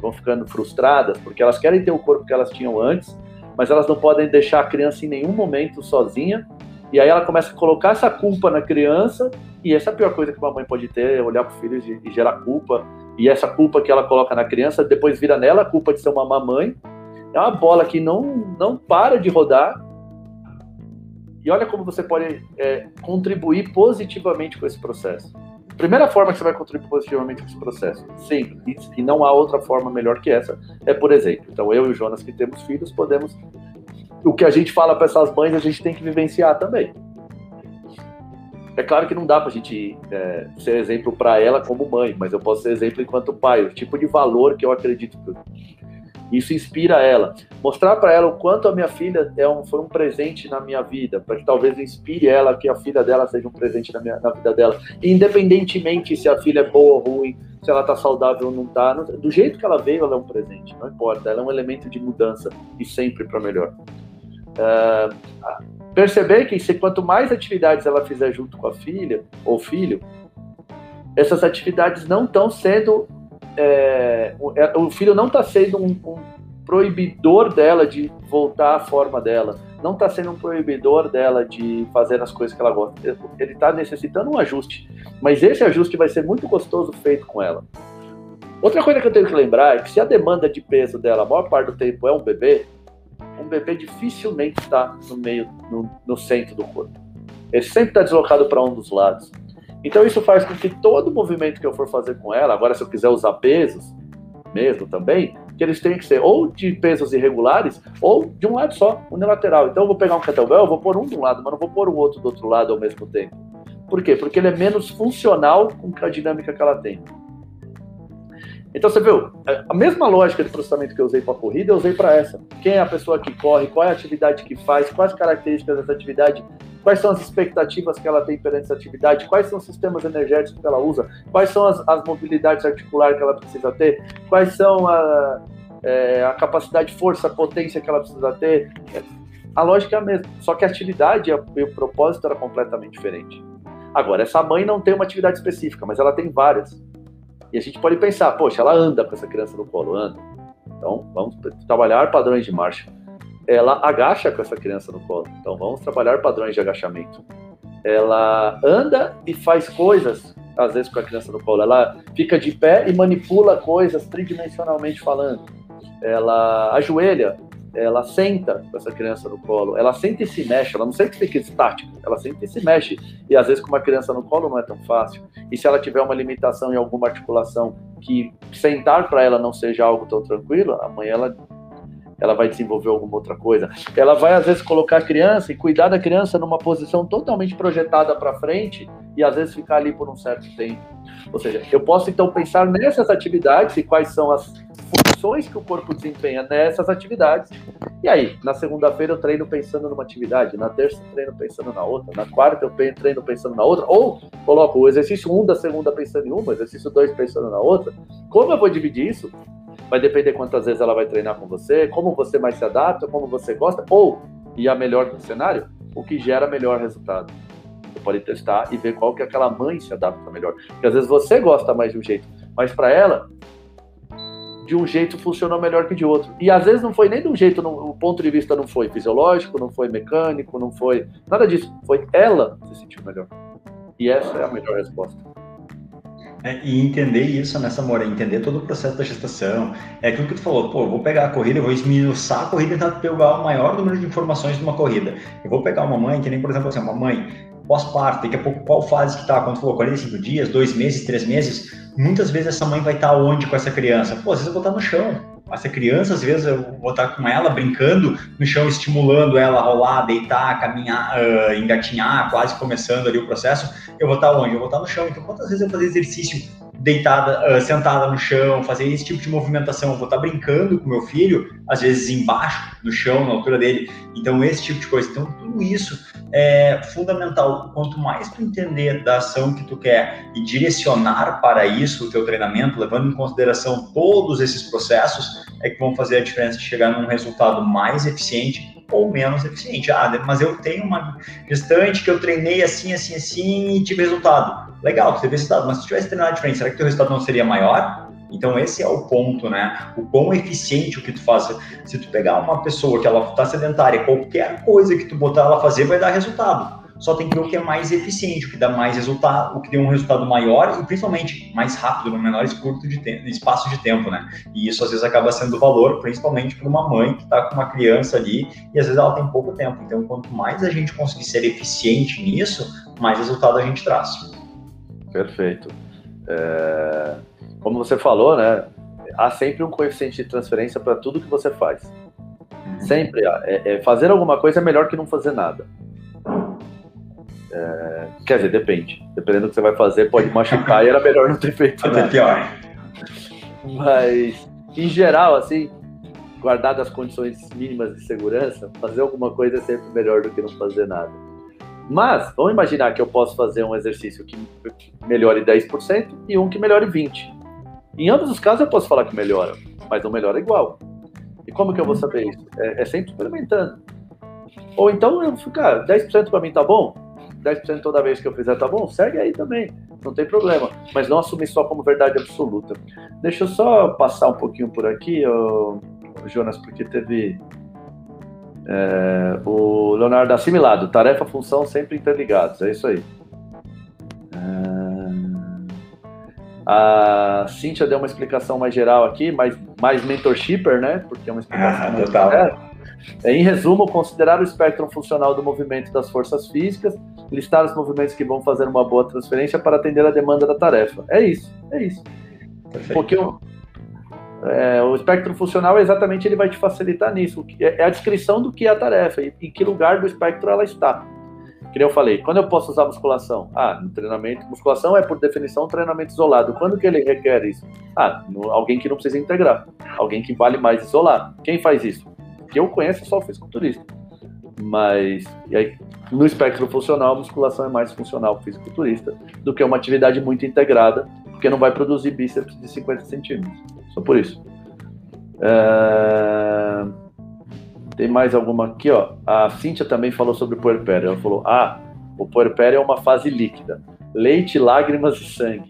vão ficando frustradas, porque elas querem ter o corpo que elas tinham antes, mas elas não podem deixar a criança em nenhum momento sozinha, e aí ela começa a colocar essa culpa na criança, e essa é a pior coisa que uma mãe pode ter, é olhar para o filho e, gerar culpa, e essa culpa que ela coloca na criança depois vira nela a culpa de ser uma mamãe, é uma bola que não, não para de rodar, e olha como você pode é, contribuir positivamente com esse processo. Primeira forma que você vai contribuir positivamente com esse processo, simples, e não há outra forma melhor que essa, é por exemplo. Então, eu e o Jonas, que temos filhos, podemos. O que a gente fala para essas mães, a gente tem que vivenciar também. É claro que não dá para a gente é, ser exemplo para ela como mãe, mas eu posso ser exemplo enquanto pai, o tipo de valor que eu acredito. Isso inspira ela. Mostrar para ela o quanto a minha filha é um, foi um presente na minha vida, para que talvez inspire ela que a filha dela seja um presente na, minha, na vida dela. independentemente se a filha é boa ou ruim, se ela está saudável ou não está, do jeito que ela veio, ela é um presente, não importa. Ela é um elemento de mudança e sempre para melhor. Uh, perceber que se quanto mais atividades ela fizer junto com a filha ou filho, essas atividades não estão sendo é, o, é, o, filho não está sendo um, um, proibidor dela de voltar à forma dela, não está sendo um proibidor dela de fazer as coisas que ela gosta. Ele está necessitando um ajuste, mas esse ajuste vai ser muito gostoso feito com ela. Outra coisa que eu tenho que lembrar é que se a demanda de peso dela, a maior parte do tempo, é um bebê, um bebê dificilmente está no meio, no, no centro do corpo. Ele sempre está deslocado para um dos lados. Então isso faz com que todo movimento que eu for fazer com ela, agora se eu quiser usar pesos mesmo também, que eles tenham que ser ou de pesos irregulares ou de um lado só, unilateral. Então eu vou pegar um kettlebell, eu vou pôr um de um lado, mas não vou pôr o outro do outro lado ao mesmo tempo. Por quê? Porque ele é menos funcional com a dinâmica que ela tem. Então você viu, a mesma lógica de processamento que eu usei para a corrida, eu usei para essa. Quem é a pessoa que corre, qual é a atividade que faz, quais características dessa atividade, quais são as expectativas que ela tem perante essa atividade, quais são os sistemas energéticos que ela usa, quais são as, as mobilidades articulares que ela precisa ter, quais são a, é, a capacidade, força, potência que ela precisa ter. A lógica é a mesma, só que a atividade e o propósito era completamente diferente. Agora, essa mãe não tem uma atividade específica, mas ela tem várias. E a gente pode pensar, poxa, ela anda com essa criança no colo, anda. Então, vamos trabalhar padrões de marcha. Ela agacha com essa criança no colo. Então, vamos trabalhar padrões de agachamento. Ela anda e faz coisas, às vezes com a criança no colo. Ela fica de pé e manipula coisas tridimensionalmente falando. Ela ajoelha ela senta com essa criança no colo, ela senta e se mexe, ela não sente que fica estática, ela senta e se mexe. E às vezes com uma criança no colo não é tão fácil. E se ela tiver uma limitação em alguma articulação que sentar para ela não seja algo tão tranquilo, amanhã ela ela vai desenvolver alguma outra coisa. Ela vai às vezes colocar a criança e cuidar da criança numa posição totalmente projetada para frente e às vezes ficar ali por um certo tempo. Ou seja, eu posso então pensar nessas atividades e quais são as funções que o corpo desempenha nessas atividades. E aí, na segunda-feira eu treino pensando numa atividade, na terça eu treino pensando na outra, na quarta eu treino pensando na outra, ou coloco o exercício 1 da segunda pensando em uma, exercício 2 pensando na outra. Como eu vou dividir isso? Vai depender quantas vezes ela vai treinar com você, como você mais se adapta, como você gosta, ou, e a melhor do cenário, o que gera melhor resultado. Você pode testar e ver qual que aquela mãe se adapta melhor. Porque às vezes você gosta mais de um jeito, mas para ela de um jeito funcionou melhor que de outro. E às vezes não foi nem de um jeito, o ponto de vista não foi fisiológico, não foi mecânico, não foi nada disso. Foi ela se sentiu melhor. E essa é a melhor resposta. É, e entender isso né, mora, entender todo o processo da gestação. É aquilo que tu falou, pô, eu vou pegar a corrida, eu vou esmiuçar a corrida e tentar pegar o maior número de informações de uma corrida. Eu vou pegar uma mãe, que nem, por exemplo, assim, uma mãe pós-parto, daqui a pouco qual fase que tá, quando falou 45 dias, dois meses, três meses, muitas vezes essa mãe vai estar onde com essa criança? Pô, às vezes eu vou estar no chão. Essa criança, às vezes, eu vou estar com ela brincando no chão, estimulando ela a rolar, deitar, caminhar, uh, engatinhar, quase começando ali o processo. Eu vou estar onde? Eu vou estar no chão. Então, quantas vezes eu fazer exercício deitada, uh, sentada no chão, fazer esse tipo de movimentação. Eu vou estar brincando com meu filho, às vezes embaixo, no chão, na altura dele. Então, esse tipo de coisa. Então, tudo isso é fundamental. Quanto mais tu entender da ação que tu quer e direcionar para isso o teu treinamento, levando em consideração todos esses processos, é que vão fazer a diferença de chegar num resultado mais eficiente ou menos eficiente. Ah, mas eu tenho uma gestante que eu treinei assim, assim, assim e tive resultado legal, tu teve resultado, mas se tivesse treinado diferente, será que teu resultado não seria maior? Então esse é o ponto, né? O quão eficiente o que tu faz. Se tu pegar uma pessoa que ela está sedentária, qualquer coisa que tu botar ela fazer vai dar resultado. Só tem que ver o que é mais eficiente, o que dá mais resultado, o que tem um resultado maior e principalmente mais rápido, no menor curto de tempo, espaço de tempo, né? E isso às vezes acaba sendo valor, principalmente para uma mãe que está com uma criança ali e às vezes ela tem pouco tempo. Então, quanto mais a gente conseguir ser eficiente nisso, mais resultado a gente traz. Perfeito. É, como você falou, né? Há sempre um coeficiente de transferência para tudo que você faz. Sempre há. É, é, fazer alguma coisa é melhor que não fazer nada. É, quer dizer, depende. Dependendo do que você vai fazer, pode machucar e era melhor não ter feito nada. pior. Mas, em geral, assim, guardadas as condições mínimas de segurança, fazer alguma coisa é sempre melhor do que não fazer nada. Mas, vamos imaginar que eu posso fazer um exercício que melhore 10% e um que melhore 20%. Em ambos os casos eu posso falar que melhora, mas não melhora igual. E como que eu vou saber isso? É, é sempre experimentando. Ou então eu ficar, 10% para mim tá bom? 10% toda vez que eu fizer tá bom? Segue aí também, não tem problema. Mas não assumir só como verdade absoluta. Deixa eu só passar um pouquinho por aqui, Jonas, porque teve é, o Leonardo assimilado, tarefa, função sempre interligados, é isso aí. É, a Cíntia deu uma explicação mais geral aqui, mais, mais mentorshipper, né? Porque é uma explicação ah, total. É, em resumo, considerar o espectro funcional do movimento das forças físicas, listar os movimentos que vão fazer uma boa transferência para atender a demanda da tarefa. É isso, é isso. Perfeito. Porque o, é, o espectro funcional exatamente ele vai te facilitar nisso. É, é a descrição do que é a tarefa e em que lugar do espectro ela está. Que eu falei, quando eu posso usar musculação? Ah, no treinamento, musculação é por definição um treinamento isolado. Quando que ele requer isso? Ah, no, alguém que não precisa integrar, alguém que vale mais isolar. Quem faz isso? Que eu conheço só o fisiculturista. Mas aí, no espectro funcional, a musculação é mais funcional fisiculturista do que uma atividade muito integrada, porque não vai produzir bíceps de 50 centímetros. Só por isso. É... Tem mais alguma aqui, ó. A Cíntia também falou sobre o puerpério. Ela falou: ah, o puerpério é uma fase líquida. Leite, lágrimas e sangue.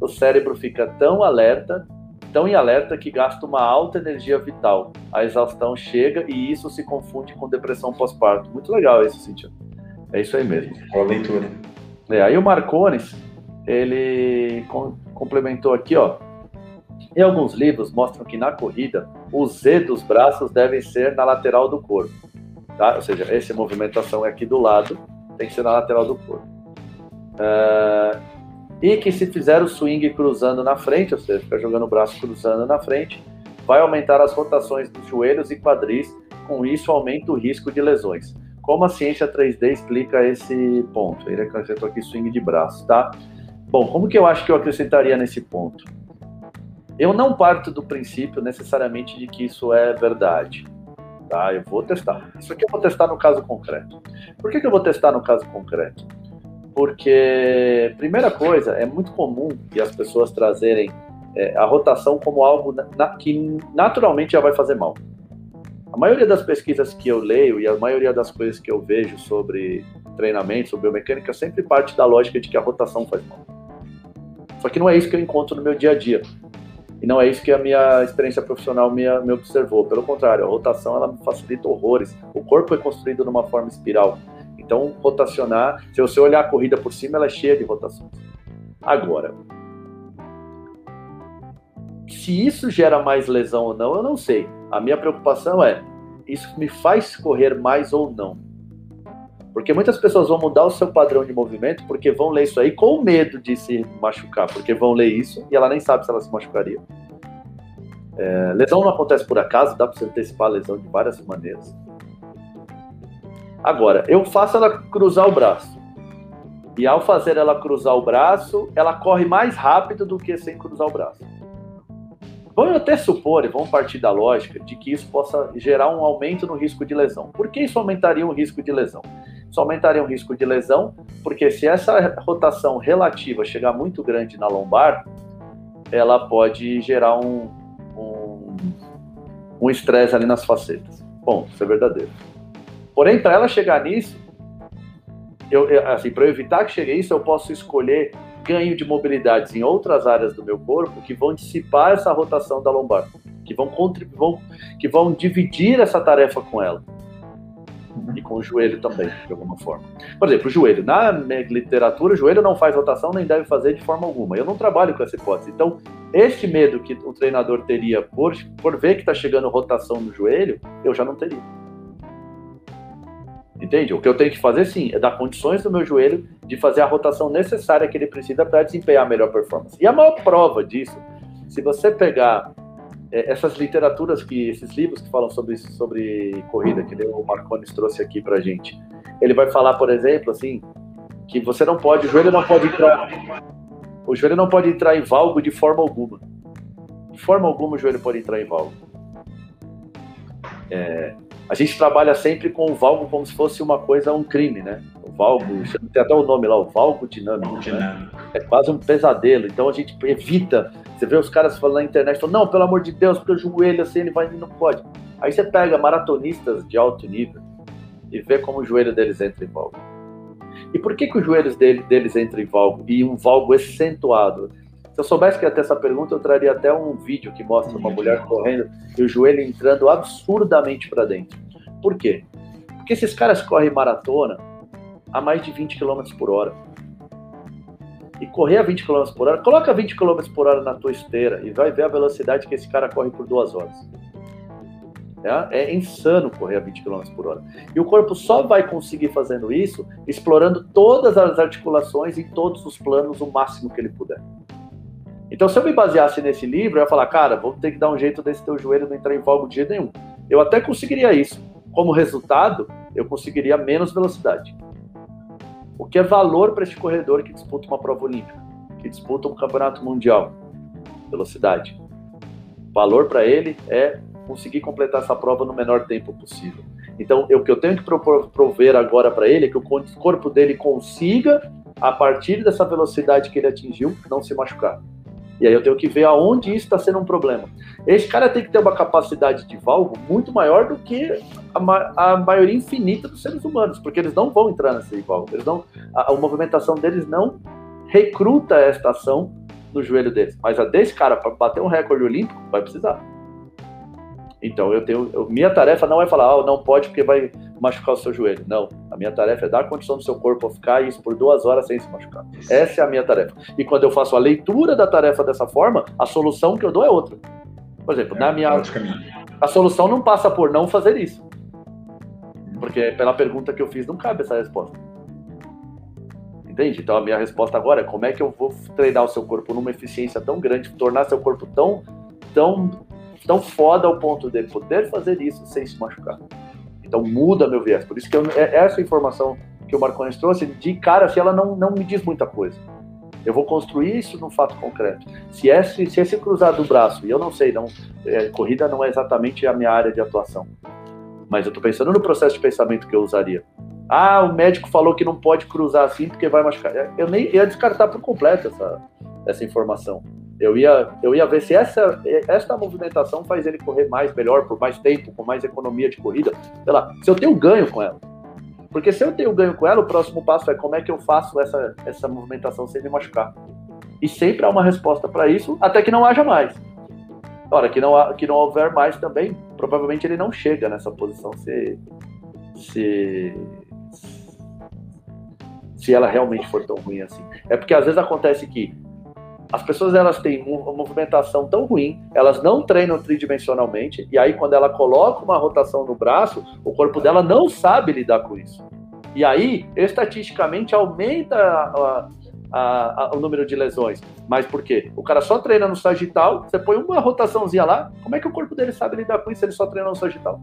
O cérebro fica tão alerta, tão em alerta que gasta uma alta energia vital. A exaustão chega e isso se confunde com depressão pós-parto. Muito legal isso, Cíntia. É isso aí mesmo. Boa leitura. É, aí o Marcones, ele complementou aqui, ó. Em alguns livros mostram que na corrida o Z dos braços devem ser na lateral do corpo, tá? Ou seja, essa movimentação é aqui do lado, tem que ser na lateral do corpo. Uh, e que se fizer o swing cruzando na frente, ou seja, ficar jogando o braço cruzando na frente, vai aumentar as rotações dos joelhos e quadris, com isso aumenta o risco de lesões. Como a ciência 3D explica esse ponto? Ele acrescentou aqui swing de braço, tá? Bom, como que eu acho que eu acrescentaria nesse ponto? Eu não parto do princípio necessariamente de que isso é verdade. Tá? Eu vou testar. Isso aqui eu vou testar no caso concreto. Por que, que eu vou testar no caso concreto? Porque, primeira coisa, é muito comum que as pessoas trazerem é, a rotação como algo na, que naturalmente já vai fazer mal. A maioria das pesquisas que eu leio e a maioria das coisas que eu vejo sobre treinamento, sobre biomecânica, sempre parte da lógica de que a rotação faz mal. Só que não é isso que eu encontro no meu dia a dia. E não é isso que a minha experiência profissional me, me observou. Pelo contrário, a rotação ela facilita horrores. O corpo é construído numa forma espiral. Então, rotacionar, se você olhar a corrida por cima, ela é cheia de rotações. Agora, se isso gera mais lesão ou não, eu não sei. A minha preocupação é, isso me faz correr mais ou não? Porque muitas pessoas vão mudar o seu padrão de movimento porque vão ler isso aí com medo de se machucar, porque vão ler isso e ela nem sabe se ela se machucaria. É, lesão não acontece por acaso, dá para você antecipar a lesão de várias maneiras. Agora, eu faço ela cruzar o braço. E ao fazer ela cruzar o braço, ela corre mais rápido do que sem cruzar o braço. Vamos até supor, e vamos partir da lógica, de que isso possa gerar um aumento no risco de lesão. Por que isso aumentaria o risco de lesão? Isso aumentaria o risco de lesão, porque se essa rotação relativa chegar muito grande na lombar, ela pode gerar um, um estresse ali nas facetas. Bom, isso é verdadeiro. Porém, para ela chegar nisso, eu, assim, para evitar que chegue isso, eu posso escolher ganho de mobilidades em outras áreas do meu corpo que vão dissipar essa rotação da lombar, que vão contribuir, que vão dividir essa tarefa com ela e com o joelho também, de alguma forma. Por exemplo, o joelho. Na literatura, o joelho não faz rotação nem deve fazer de forma alguma. Eu não trabalho com essa hipótese. Então, este medo que o treinador teria por, por ver que está chegando rotação no joelho, eu já não teria. Entende? O que eu tenho que fazer, sim, é dar condições do meu joelho de fazer a rotação necessária que ele precisa para desempenhar a melhor performance. E a maior prova disso, se você pegar é, essas literaturas que esses livros que falam sobre sobre corrida que o Marcones trouxe aqui para gente ele vai falar por exemplo assim que você não pode, o joelho não pode entrar, o joelho não pode entrar em valgo de forma alguma. De forma alguma o joelho pode entrar em valgo. É, a gente trabalha sempre com o valgo como se fosse uma coisa, um crime, né? O valgo, tem até o nome lá, o valgo dinâmico. Né? É quase um pesadelo. Então a gente evita. Você vê os caras falando na internet, falando, não, pelo amor de Deus, porque o joelho assim ele vai e não pode. Aí você pega maratonistas de alto nível e vê como o joelho deles entra em valgo. E por que, que os joelhos dele, deles entram em valgo? E um valgo acentuado? Se eu soubesse que ia ter essa pergunta, eu traria até um vídeo que mostra uma mulher correndo e o joelho entrando absurdamente para dentro. Por quê? Porque esses caras correm maratona a mais de 20 km por hora. E correr a 20 km por hora, coloca 20 km por hora na tua esteira e vai ver a velocidade que esse cara corre por duas horas. É, é insano correr a 20 km por hora. E o corpo só vai conseguir fazendo isso explorando todas as articulações e todos os planos o máximo que ele puder. Então, se eu me baseasse nesse livro, eu ia falar, cara, vou ter que dar um jeito desse teu joelho não entrar em valgo de jeito nenhum. Eu até conseguiria isso. Como resultado, eu conseguiria menos velocidade. O que é valor para este corredor que disputa uma prova olímpica, que disputa um campeonato mundial? Velocidade. Valor para ele é conseguir completar essa prova no menor tempo possível. Então, o que eu tenho que prover agora para ele é que o corpo dele consiga, a partir dessa velocidade que ele atingiu, não se machucar. E aí eu tenho que ver aonde isso está sendo um problema. Esse cara tem que ter uma capacidade de valgo muito maior do que a, ma a maioria infinita dos seres humanos, porque eles não vão entrar nesse valgo. Eles não, a, a movimentação deles não recruta esta ação no joelho deles. Mas a desse cara, para bater um recorde olímpico, vai precisar. Então eu tenho, eu, minha tarefa não é falar, oh, não pode porque vai machucar o seu joelho. Não, a minha tarefa é dar condição do seu corpo a ficar isso por duas horas sem se machucar. Essa é a minha tarefa. E quando eu faço a leitura da tarefa dessa forma, a solução que eu dou é outra. Por exemplo, é, na minha a solução não passa por não fazer isso, porque pela pergunta que eu fiz não cabe essa resposta. Entende? Então a minha resposta agora é como é que eu vou treinar o seu corpo numa eficiência tão grande, tornar seu corpo tão tão tão foda ao ponto de poder fazer isso sem se machucar. Então muda meu viés. Por isso que eu, é essa informação que o Marcones trouxe, de cara, se ela não, não me diz muita coisa. Eu vou construir isso num fato concreto. Se esse, se esse cruzar do braço, e eu não sei, não, é, corrida não é exatamente a minha área de atuação, mas eu estou pensando no processo de pensamento que eu usaria. Ah, o médico falou que não pode cruzar assim porque vai machucar. Eu nem ia descartar por completo essa, essa informação. Eu ia, eu ia ver se essa, essa movimentação faz ele correr mais, melhor, por mais tempo, com mais economia de corrida. Sei lá, se eu tenho ganho com ela. Porque se eu tenho ganho com ela, o próximo passo é como é que eu faço essa, essa movimentação sem me machucar. E sempre há uma resposta para isso, até que não haja mais. Ora, que não, que não houver mais também, provavelmente ele não chega nessa posição se, se, se ela realmente for tão ruim assim. É porque às vezes acontece que as pessoas elas têm uma movimentação tão ruim, elas não treinam tridimensionalmente, e aí quando ela coloca uma rotação no braço, o corpo dela não sabe lidar com isso. E aí, estatisticamente, aumenta a, a, a, o número de lesões. Mas por quê? O cara só treina no sagital, você põe uma rotaçãozinha lá, como é que o corpo dele sabe lidar com isso se ele só treina no sagital?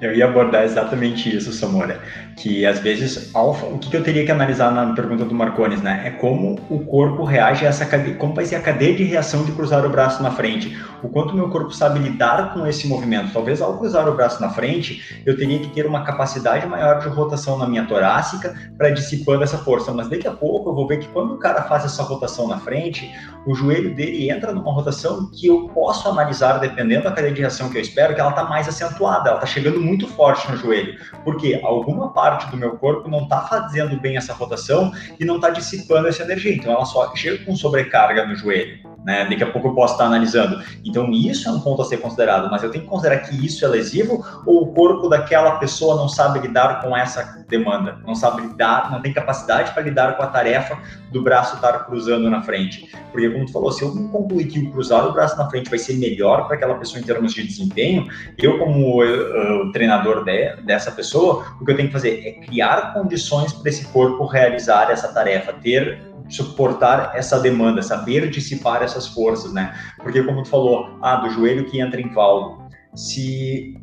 Eu ia abordar exatamente isso, Samora. Que às vezes, o que eu teria que analisar na pergunta do Marcones, né? É como o corpo reage a essa como vai ser a cadeia de reação de cruzar o braço na frente. O quanto meu corpo sabe lidar com esse movimento. Talvez ao cruzar o braço na frente, eu teria que ter uma capacidade maior de rotação na minha torácica para dissipando essa força. Mas daqui a pouco eu vou ver que quando o cara faz essa rotação na frente, o joelho dele entra numa rotação que eu posso analisar, dependendo da cadeia de reação que eu espero, que ela está mais acentuada, ela está chegando muito forte no joelho, porque alguma parte do meu corpo não está fazendo bem essa rotação e não está dissipando essa energia. Então ela só chega com sobrecarga no joelho. Né? Daqui a pouco eu posso estar analisando. Então, isso é um ponto a ser considerado, mas eu tenho que considerar que isso é lesivo ou o corpo daquela pessoa não sabe lidar com essa demanda, não sabe lidar, não tem capacidade para lidar com a tarefa do braço estar cruzando na frente. Porque, como tu falou, se eu concluir que o cruzar o braço na frente vai ser melhor para aquela pessoa em termos de desempenho, eu, como uh, treinador de, dessa pessoa, o que eu tenho que fazer é criar condições para esse corpo realizar essa tarefa, ter suportar essa demanda, saber dissipar essas forças, né? Porque como tu falou, ah, do joelho que entra em valgo, se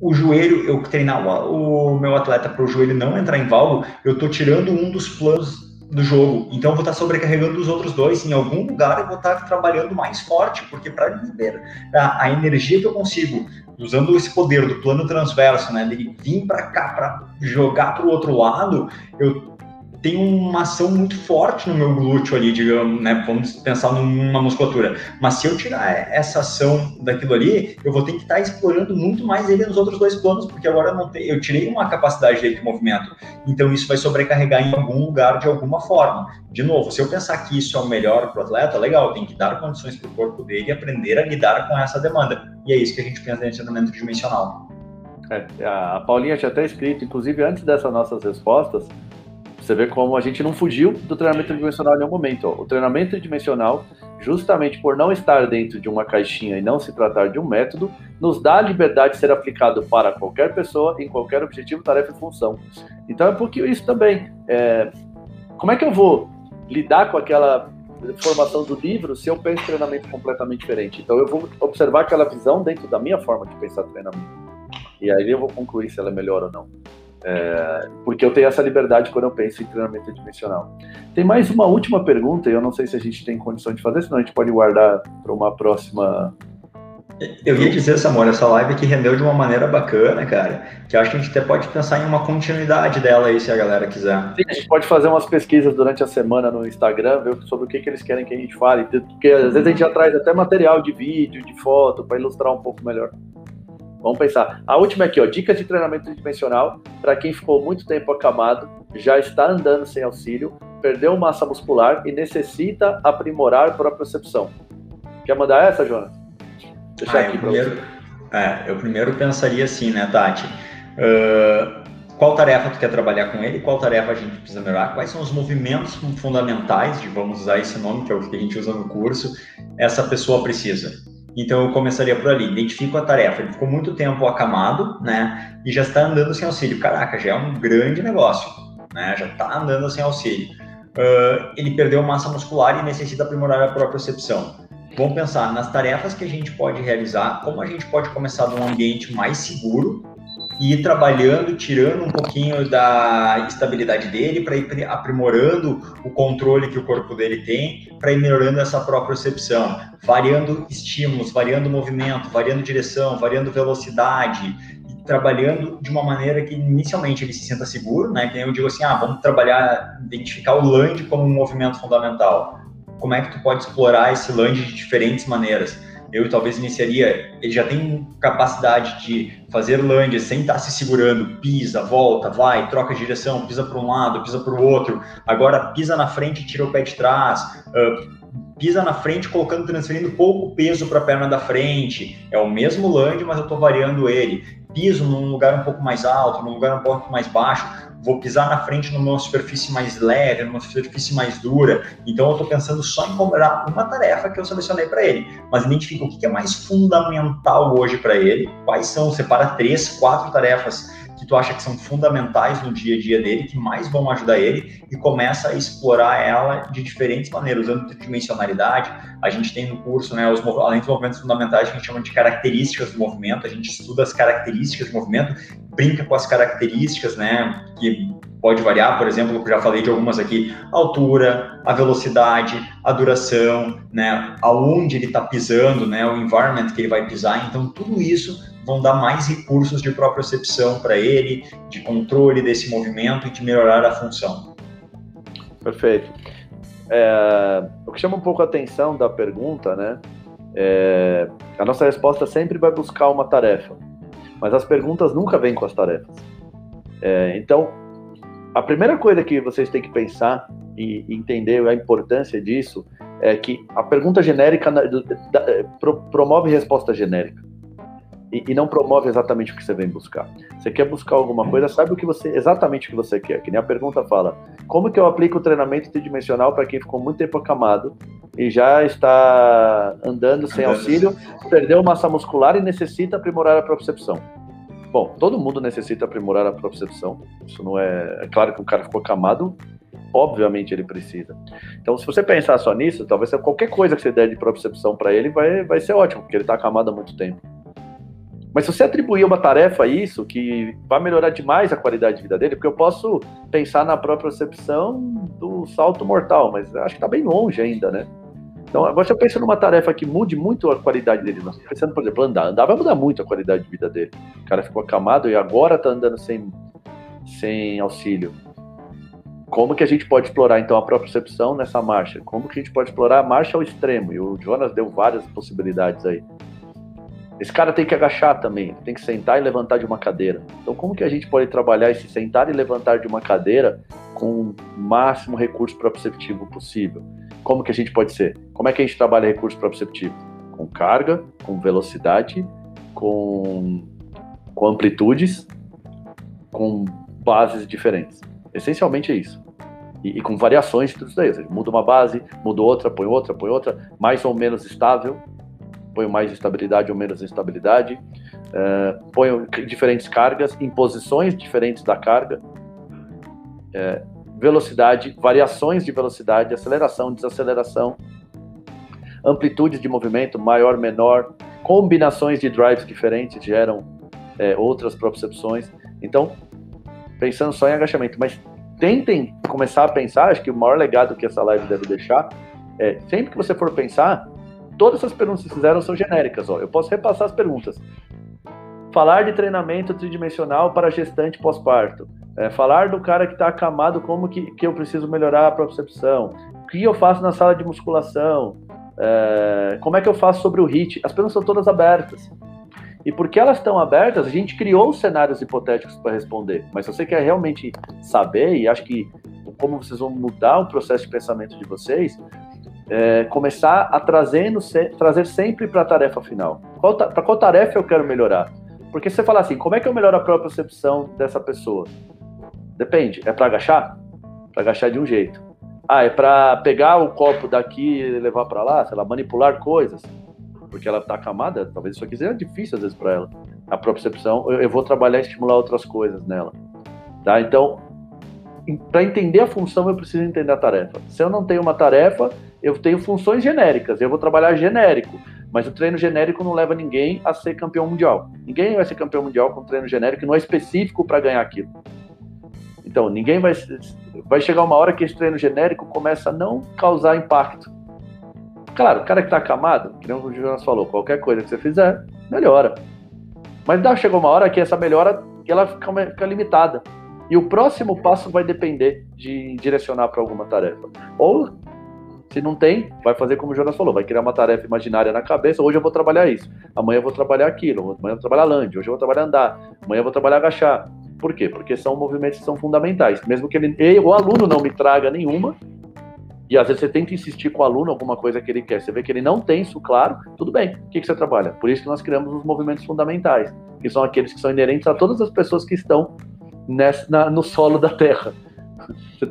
o joelho, eu treinar o, o meu atleta para o joelho não entrar em valgo, eu estou tirando um dos planos do jogo. Então eu vou estar sobrecarregando os outros dois. Em algum lugar eu vou estar trabalhando mais forte, porque para a, a, energia que eu consigo, usando esse poder do plano transverso, né, dele vir para cá para jogar para o outro lado, eu tem uma ação muito forte no meu glúteo ali, digamos, né? Vamos pensar numa musculatura. Mas se eu tirar essa ação daquilo ali, eu vou ter que estar explorando muito mais ele nos outros dois planos, porque agora eu, tenho, eu tirei uma capacidade dele de movimento. Então isso vai sobrecarregar em algum lugar de alguma forma. De novo, se eu pensar que isso é o melhor para o atleta, legal, tem que dar condições para o corpo dele e aprender a lidar com essa demanda. E é isso que a gente pensa em treinamento dimensional. É, a Paulinha tinha até escrito, inclusive antes dessas nossas respostas, você vê como a gente não fugiu do treinamento dimensional em nenhum momento. Ó. O treinamento dimensional, justamente por não estar dentro de uma caixinha e não se tratar de um método, nos dá a liberdade de ser aplicado para qualquer pessoa, em qualquer objetivo, tarefa e função. Então é porque isso também. É... Como é que eu vou lidar com aquela formação do livro se eu penso treinamento completamente diferente? Então eu vou observar aquela visão dentro da minha forma de pensar treinamento. E aí eu vou concluir se ela é melhor ou não. É, porque eu tenho essa liberdade quando eu penso em treinamento dimensional. Tem mais uma última pergunta, e eu não sei se a gente tem condição de fazer, senão a gente pode guardar para uma próxima. Eu ia dizer, Samuel, essa live que rendeu de uma maneira bacana, cara, que acho que a gente até pode pensar em uma continuidade dela aí, se a galera quiser. Sim, a gente pode fazer umas pesquisas durante a semana no Instagram, ver sobre o que, que eles querem que a gente fale, porque às vezes a gente já traz até material de vídeo, de foto, para ilustrar um pouco melhor. Vamos pensar. A última aqui, ó, dicas de treinamento tridimensional para quem ficou muito tempo acamado, já está andando sem auxílio, perdeu massa muscular e necessita aprimorar a propriocepção. Quer mandar essa, Jonas? Deixa ah, aqui eu primeiro, é, eu primeiro pensaria assim, né, Tati? Uh, qual tarefa tu quer trabalhar com ele? Qual tarefa a gente precisa melhorar? Quais são os movimentos fundamentais, de, vamos usar esse nome, que é o que a gente usa no curso, essa pessoa precisa? Então eu começaria por ali, identifico a tarefa. Ele ficou muito tempo acamado, né? E já está andando sem auxílio. Caraca, já é um grande negócio, né? Já está andando sem auxílio. Uh, ele perdeu massa muscular e necessita aprimorar a própria percepção. Vamos pensar nas tarefas que a gente pode realizar, como a gente pode começar de um ambiente mais seguro, e ir trabalhando, tirando um pouquinho da estabilidade dele, para ir aprimorando o controle que o corpo dele tem, para ir melhorando essa própria percepção, variando estímulos, variando movimento, variando direção, variando velocidade, trabalhando de uma maneira que inicialmente ele se sinta seguro, né? Que eu digo assim, ah, vamos trabalhar, identificar o land como um movimento fundamental. Como é que tu pode explorar esse land de diferentes maneiras? Eu talvez iniciaria, ele já tem capacidade de fazer land sem estar se segurando, pisa, volta, vai, troca de direção, pisa para um lado, pisa para o outro, agora pisa na frente e tira o pé de trás, uh, pisa na frente colocando, transferindo pouco peso para a perna da frente, é o mesmo land, mas eu estou variando ele, piso num lugar um pouco mais alto, num lugar um pouco mais baixo, vou pisar na frente numa superfície mais leve, numa superfície mais dura. Então eu estou pensando só em cobrar uma tarefa que eu selecionei para ele, mas identifica o que é mais fundamental hoje para ele, quais são, separa três, quatro tarefas que tu acha que são fundamentais no dia a dia dele, que mais vão ajudar ele, e começa a explorar ela de diferentes maneiras, usando tridimensionalidade. A gente tem no curso, né, os, além dos movimentos fundamentais, a gente chama de características do movimento, a gente estuda as características do movimento, brinca com as características, né, que pode variar, por exemplo, já falei de algumas aqui, a altura, a velocidade, a duração, né, aonde ele está pisando, né, o environment que ele vai pisar, então tudo isso vão dar mais recursos de propriocepção para ele, de controle desse movimento e de melhorar a função. Perfeito. É, o que chama um pouco a atenção da pergunta, né? É, a nossa resposta sempre vai buscar uma tarefa, mas as perguntas nunca vêm com as tarefas. É, então, a primeira coisa que vocês têm que pensar e entender a importância disso é que a pergunta genérica promove resposta genérica e, e, não promove exatamente o que você vem buscar. Você quer buscar alguma coisa, sabe o que você exatamente o que você quer. Que nem a pergunta fala: como que eu aplico o treinamento tridimensional para quem ficou muito tempo acamado e já está andando sem auxílio, perdeu massa muscular e necessita aprimorar a percepção? Bom, todo mundo necessita aprimorar a percepção. Isso não é. É claro que o cara ficou acamado, obviamente ele precisa. Então, se você pensar só nisso, talvez qualquer coisa que você der de percepção para ele vai, vai ser ótimo, porque ele está acamado há muito tempo. Mas se você atribuir uma tarefa a isso, que vai melhorar demais a qualidade de vida dele, porque eu posso pensar na própria percepção do salto mortal, mas acho que está bem longe ainda, né? Então, agora eu penso numa tarefa que mude muito a qualidade dele, nós pensando, por exemplo, andar, andar vai mudar muito a qualidade de vida dele. O cara ficou acamado e agora está andando sem, sem auxílio. Como que a gente pode explorar, então, a própria percepção nessa marcha? Como que a gente pode explorar a marcha ao extremo? E o Jonas deu várias possibilidades aí. Esse cara tem que agachar também, tem que sentar e levantar de uma cadeira. Então, como que a gente pode trabalhar esse sentar e levantar de uma cadeira com o máximo recurso proprioceptivo possível? Como que a gente pode ser? Como é que a gente trabalha recurso proprioceptivo? Com carga, com velocidade, com, com amplitudes, com bases diferentes. Essencialmente é isso. E, e com variações de tudo isso daí. Muda uma base, muda outra, põe outra, põe outra, mais ou menos estável, ponho mais estabilidade ou menos instabilidade, uh, ponho diferentes cargas, em posições diferentes da carga, uh, velocidade, variações de velocidade, aceleração, desaceleração, amplitudes de movimento, maior, menor, combinações de drives diferentes geram uh, outras propriocepções. Então, pensando só em agachamento, mas tentem começar a pensar, acho que o maior legado que essa live deve deixar é, sempre que você for pensar, todas as perguntas que fizeram são genéricas. Ó. Eu posso repassar as perguntas. Falar de treinamento tridimensional para gestante pós-parto. É, falar do cara que está acamado, como que, que eu preciso melhorar a percepção. O que eu faço na sala de musculação. É, como é que eu faço sobre o HIT. As perguntas são todas abertas. E porque elas estão abertas, a gente criou cenários hipotéticos para responder. Mas se você quer realmente saber, e acho que como vocês vão mudar o processo de pensamento de vocês, é, começar a trazendo, trazer sempre para a tarefa final. Para qual tarefa eu quero melhorar? Porque se você falar assim, como é que eu melhoro a própria percepção dessa pessoa? Depende. É para agachar? Para agachar de um jeito. Ah, é para pegar o copo daqui e levar para lá, sei lá, manipular coisas, porque ela está acamada. Talvez isso aqui seja difícil às vezes para ela. A percepção, eu, eu vou trabalhar e estimular outras coisas nela. Tá? Então, para entender a função, eu preciso entender a tarefa. Se eu não tenho uma tarefa, eu tenho funções genéricas, eu vou trabalhar genérico, mas o treino genérico não leva ninguém a ser campeão mundial. Ninguém vai ser campeão mundial com treino genérico não é específico para ganhar aquilo. Então, ninguém vai. Vai chegar uma hora que esse treino genérico começa a não causar impacto. Claro, o cara que está acamado, que o Jonas falou, qualquer coisa que você fizer, melhora. Mas dá, chegou uma hora que essa melhora ela fica, fica limitada. E o próximo passo vai depender de direcionar para alguma tarefa. Ou se não tem, vai fazer como o Jonas falou, vai criar uma tarefa imaginária na cabeça. Hoje eu vou trabalhar isso, amanhã eu vou trabalhar aquilo, amanhã eu vou trabalhar land, hoje eu vou trabalhar andar, amanhã eu vou trabalhar agachar. Por quê? Porque são movimentos que são fundamentais. Mesmo que ele, o aluno não me traga nenhuma, e às vezes você tenta insistir com o aluno alguma coisa que ele quer, você vê que ele não tem isso claro, tudo bem. O que, que você trabalha? Por isso que nós criamos os movimentos fundamentais, que são aqueles que são inerentes a todas as pessoas que estão nessa, na, no solo da Terra.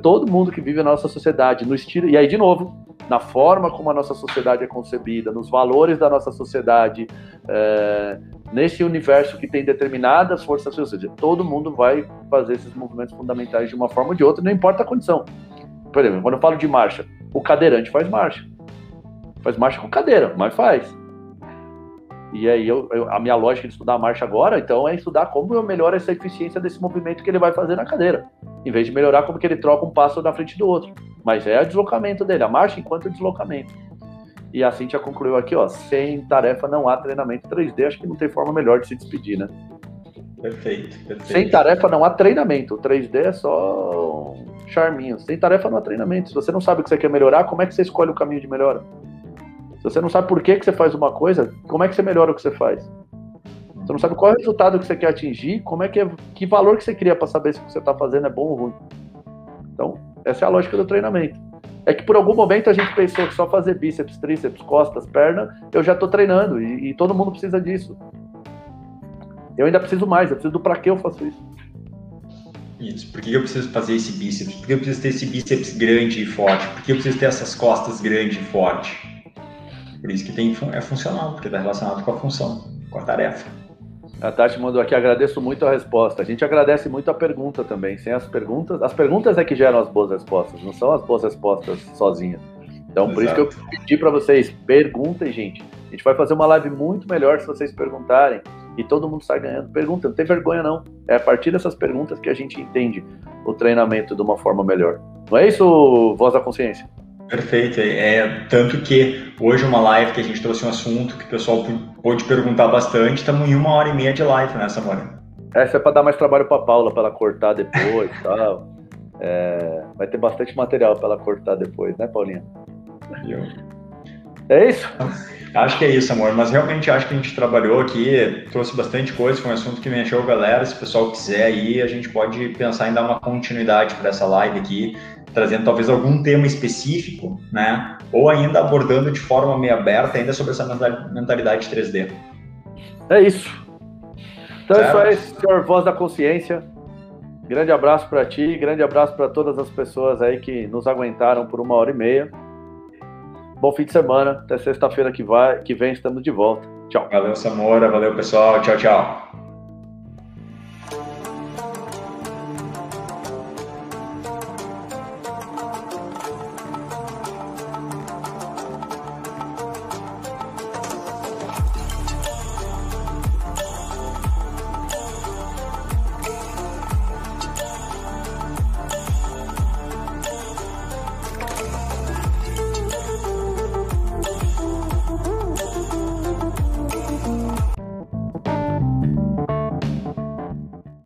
Todo mundo que vive na nossa sociedade, no estilo. E aí, de novo, na forma como a nossa sociedade é concebida, nos valores da nossa sociedade, é, nesse universo que tem determinadas forças, ou seja, todo mundo vai fazer esses movimentos fundamentais de uma forma ou de outra, não importa a condição. Por exemplo, quando eu falo de marcha, o cadeirante faz marcha. Faz marcha com cadeira, mas faz. E aí eu, eu, a minha lógica de estudar a marcha agora, então, é estudar como eu melhoro essa eficiência desse movimento que ele vai fazer na cadeira, em vez de melhorar como que ele troca um passo na frente do outro. Mas é o deslocamento dele, a marcha enquanto deslocamento. E a Cintia concluiu aqui, ó, sem tarefa não há treinamento 3D, acho que não tem forma melhor de se despedir, né? Perfeito, perfeito. Sem tarefa não há treinamento, o 3D é só um charminho. Sem tarefa não há treinamento. Se você não sabe o que você quer melhorar, como é que você escolhe o caminho de melhora? Se você não sabe por que, que você faz uma coisa, como é que você melhora o que você faz? Você não sabe qual é o resultado que você quer atingir, como é que é, que valor que você cria para saber se o que você está fazendo é bom ou ruim. Então, essa é a lógica do treinamento. É que por algum momento a gente pensou que só fazer bíceps, tríceps, costas, perna, eu já estou treinando e, e, todo mundo precisa disso. Eu ainda preciso mais, eu preciso do para que eu faço isso. Isso, por que eu preciso fazer esse bíceps? Por que eu preciso ter esse bíceps grande e forte? Por que eu preciso ter essas costas grandes e fortes? Por isso que tem, é funcional, porque está relacionado com a função, com a tarefa. A Tati mandou aqui, agradeço muito a resposta. A gente agradece muito a pergunta também. Sem as perguntas, as perguntas é que geram as boas respostas, não são as boas respostas sozinhas. Então, Exato. por isso que eu pedi para vocês, perguntem, gente. A gente vai fazer uma live muito melhor se vocês perguntarem. e todo mundo sai ganhando. Pergunta, não tem vergonha não. É a partir dessas perguntas que a gente entende o treinamento de uma forma melhor. Não é isso, voz da consciência? Perfeito. É, tanto que hoje uma live que a gente trouxe um assunto que o pessoal pôde perguntar bastante, estamos em uma hora e meia de live, né, Samora? Essa é para dar mais trabalho para Paula, para ela cortar depois e (laughs) tal. É, vai ter bastante material para ela cortar depois, né, Paulinha? Eu. É isso? Acho que é isso, amor. Mas realmente acho que a gente trabalhou aqui, trouxe bastante coisa, foi um assunto que mexeu galera. Se o pessoal quiser aí, a gente pode pensar em dar uma continuidade para essa live aqui, trazendo talvez algum tema específico, né? Ou ainda abordando de forma meio aberta ainda sobre essa mentalidade 3D. É isso. Então certo. é isso aí, senhor Voz da Consciência. Grande abraço para ti, grande abraço para todas as pessoas aí que nos aguentaram por uma hora e meia. Bom fim de semana. Até sexta-feira que, vai, que vem estamos de volta. Tchau. Valeu, Samora. Valeu, pessoal. Tchau, tchau.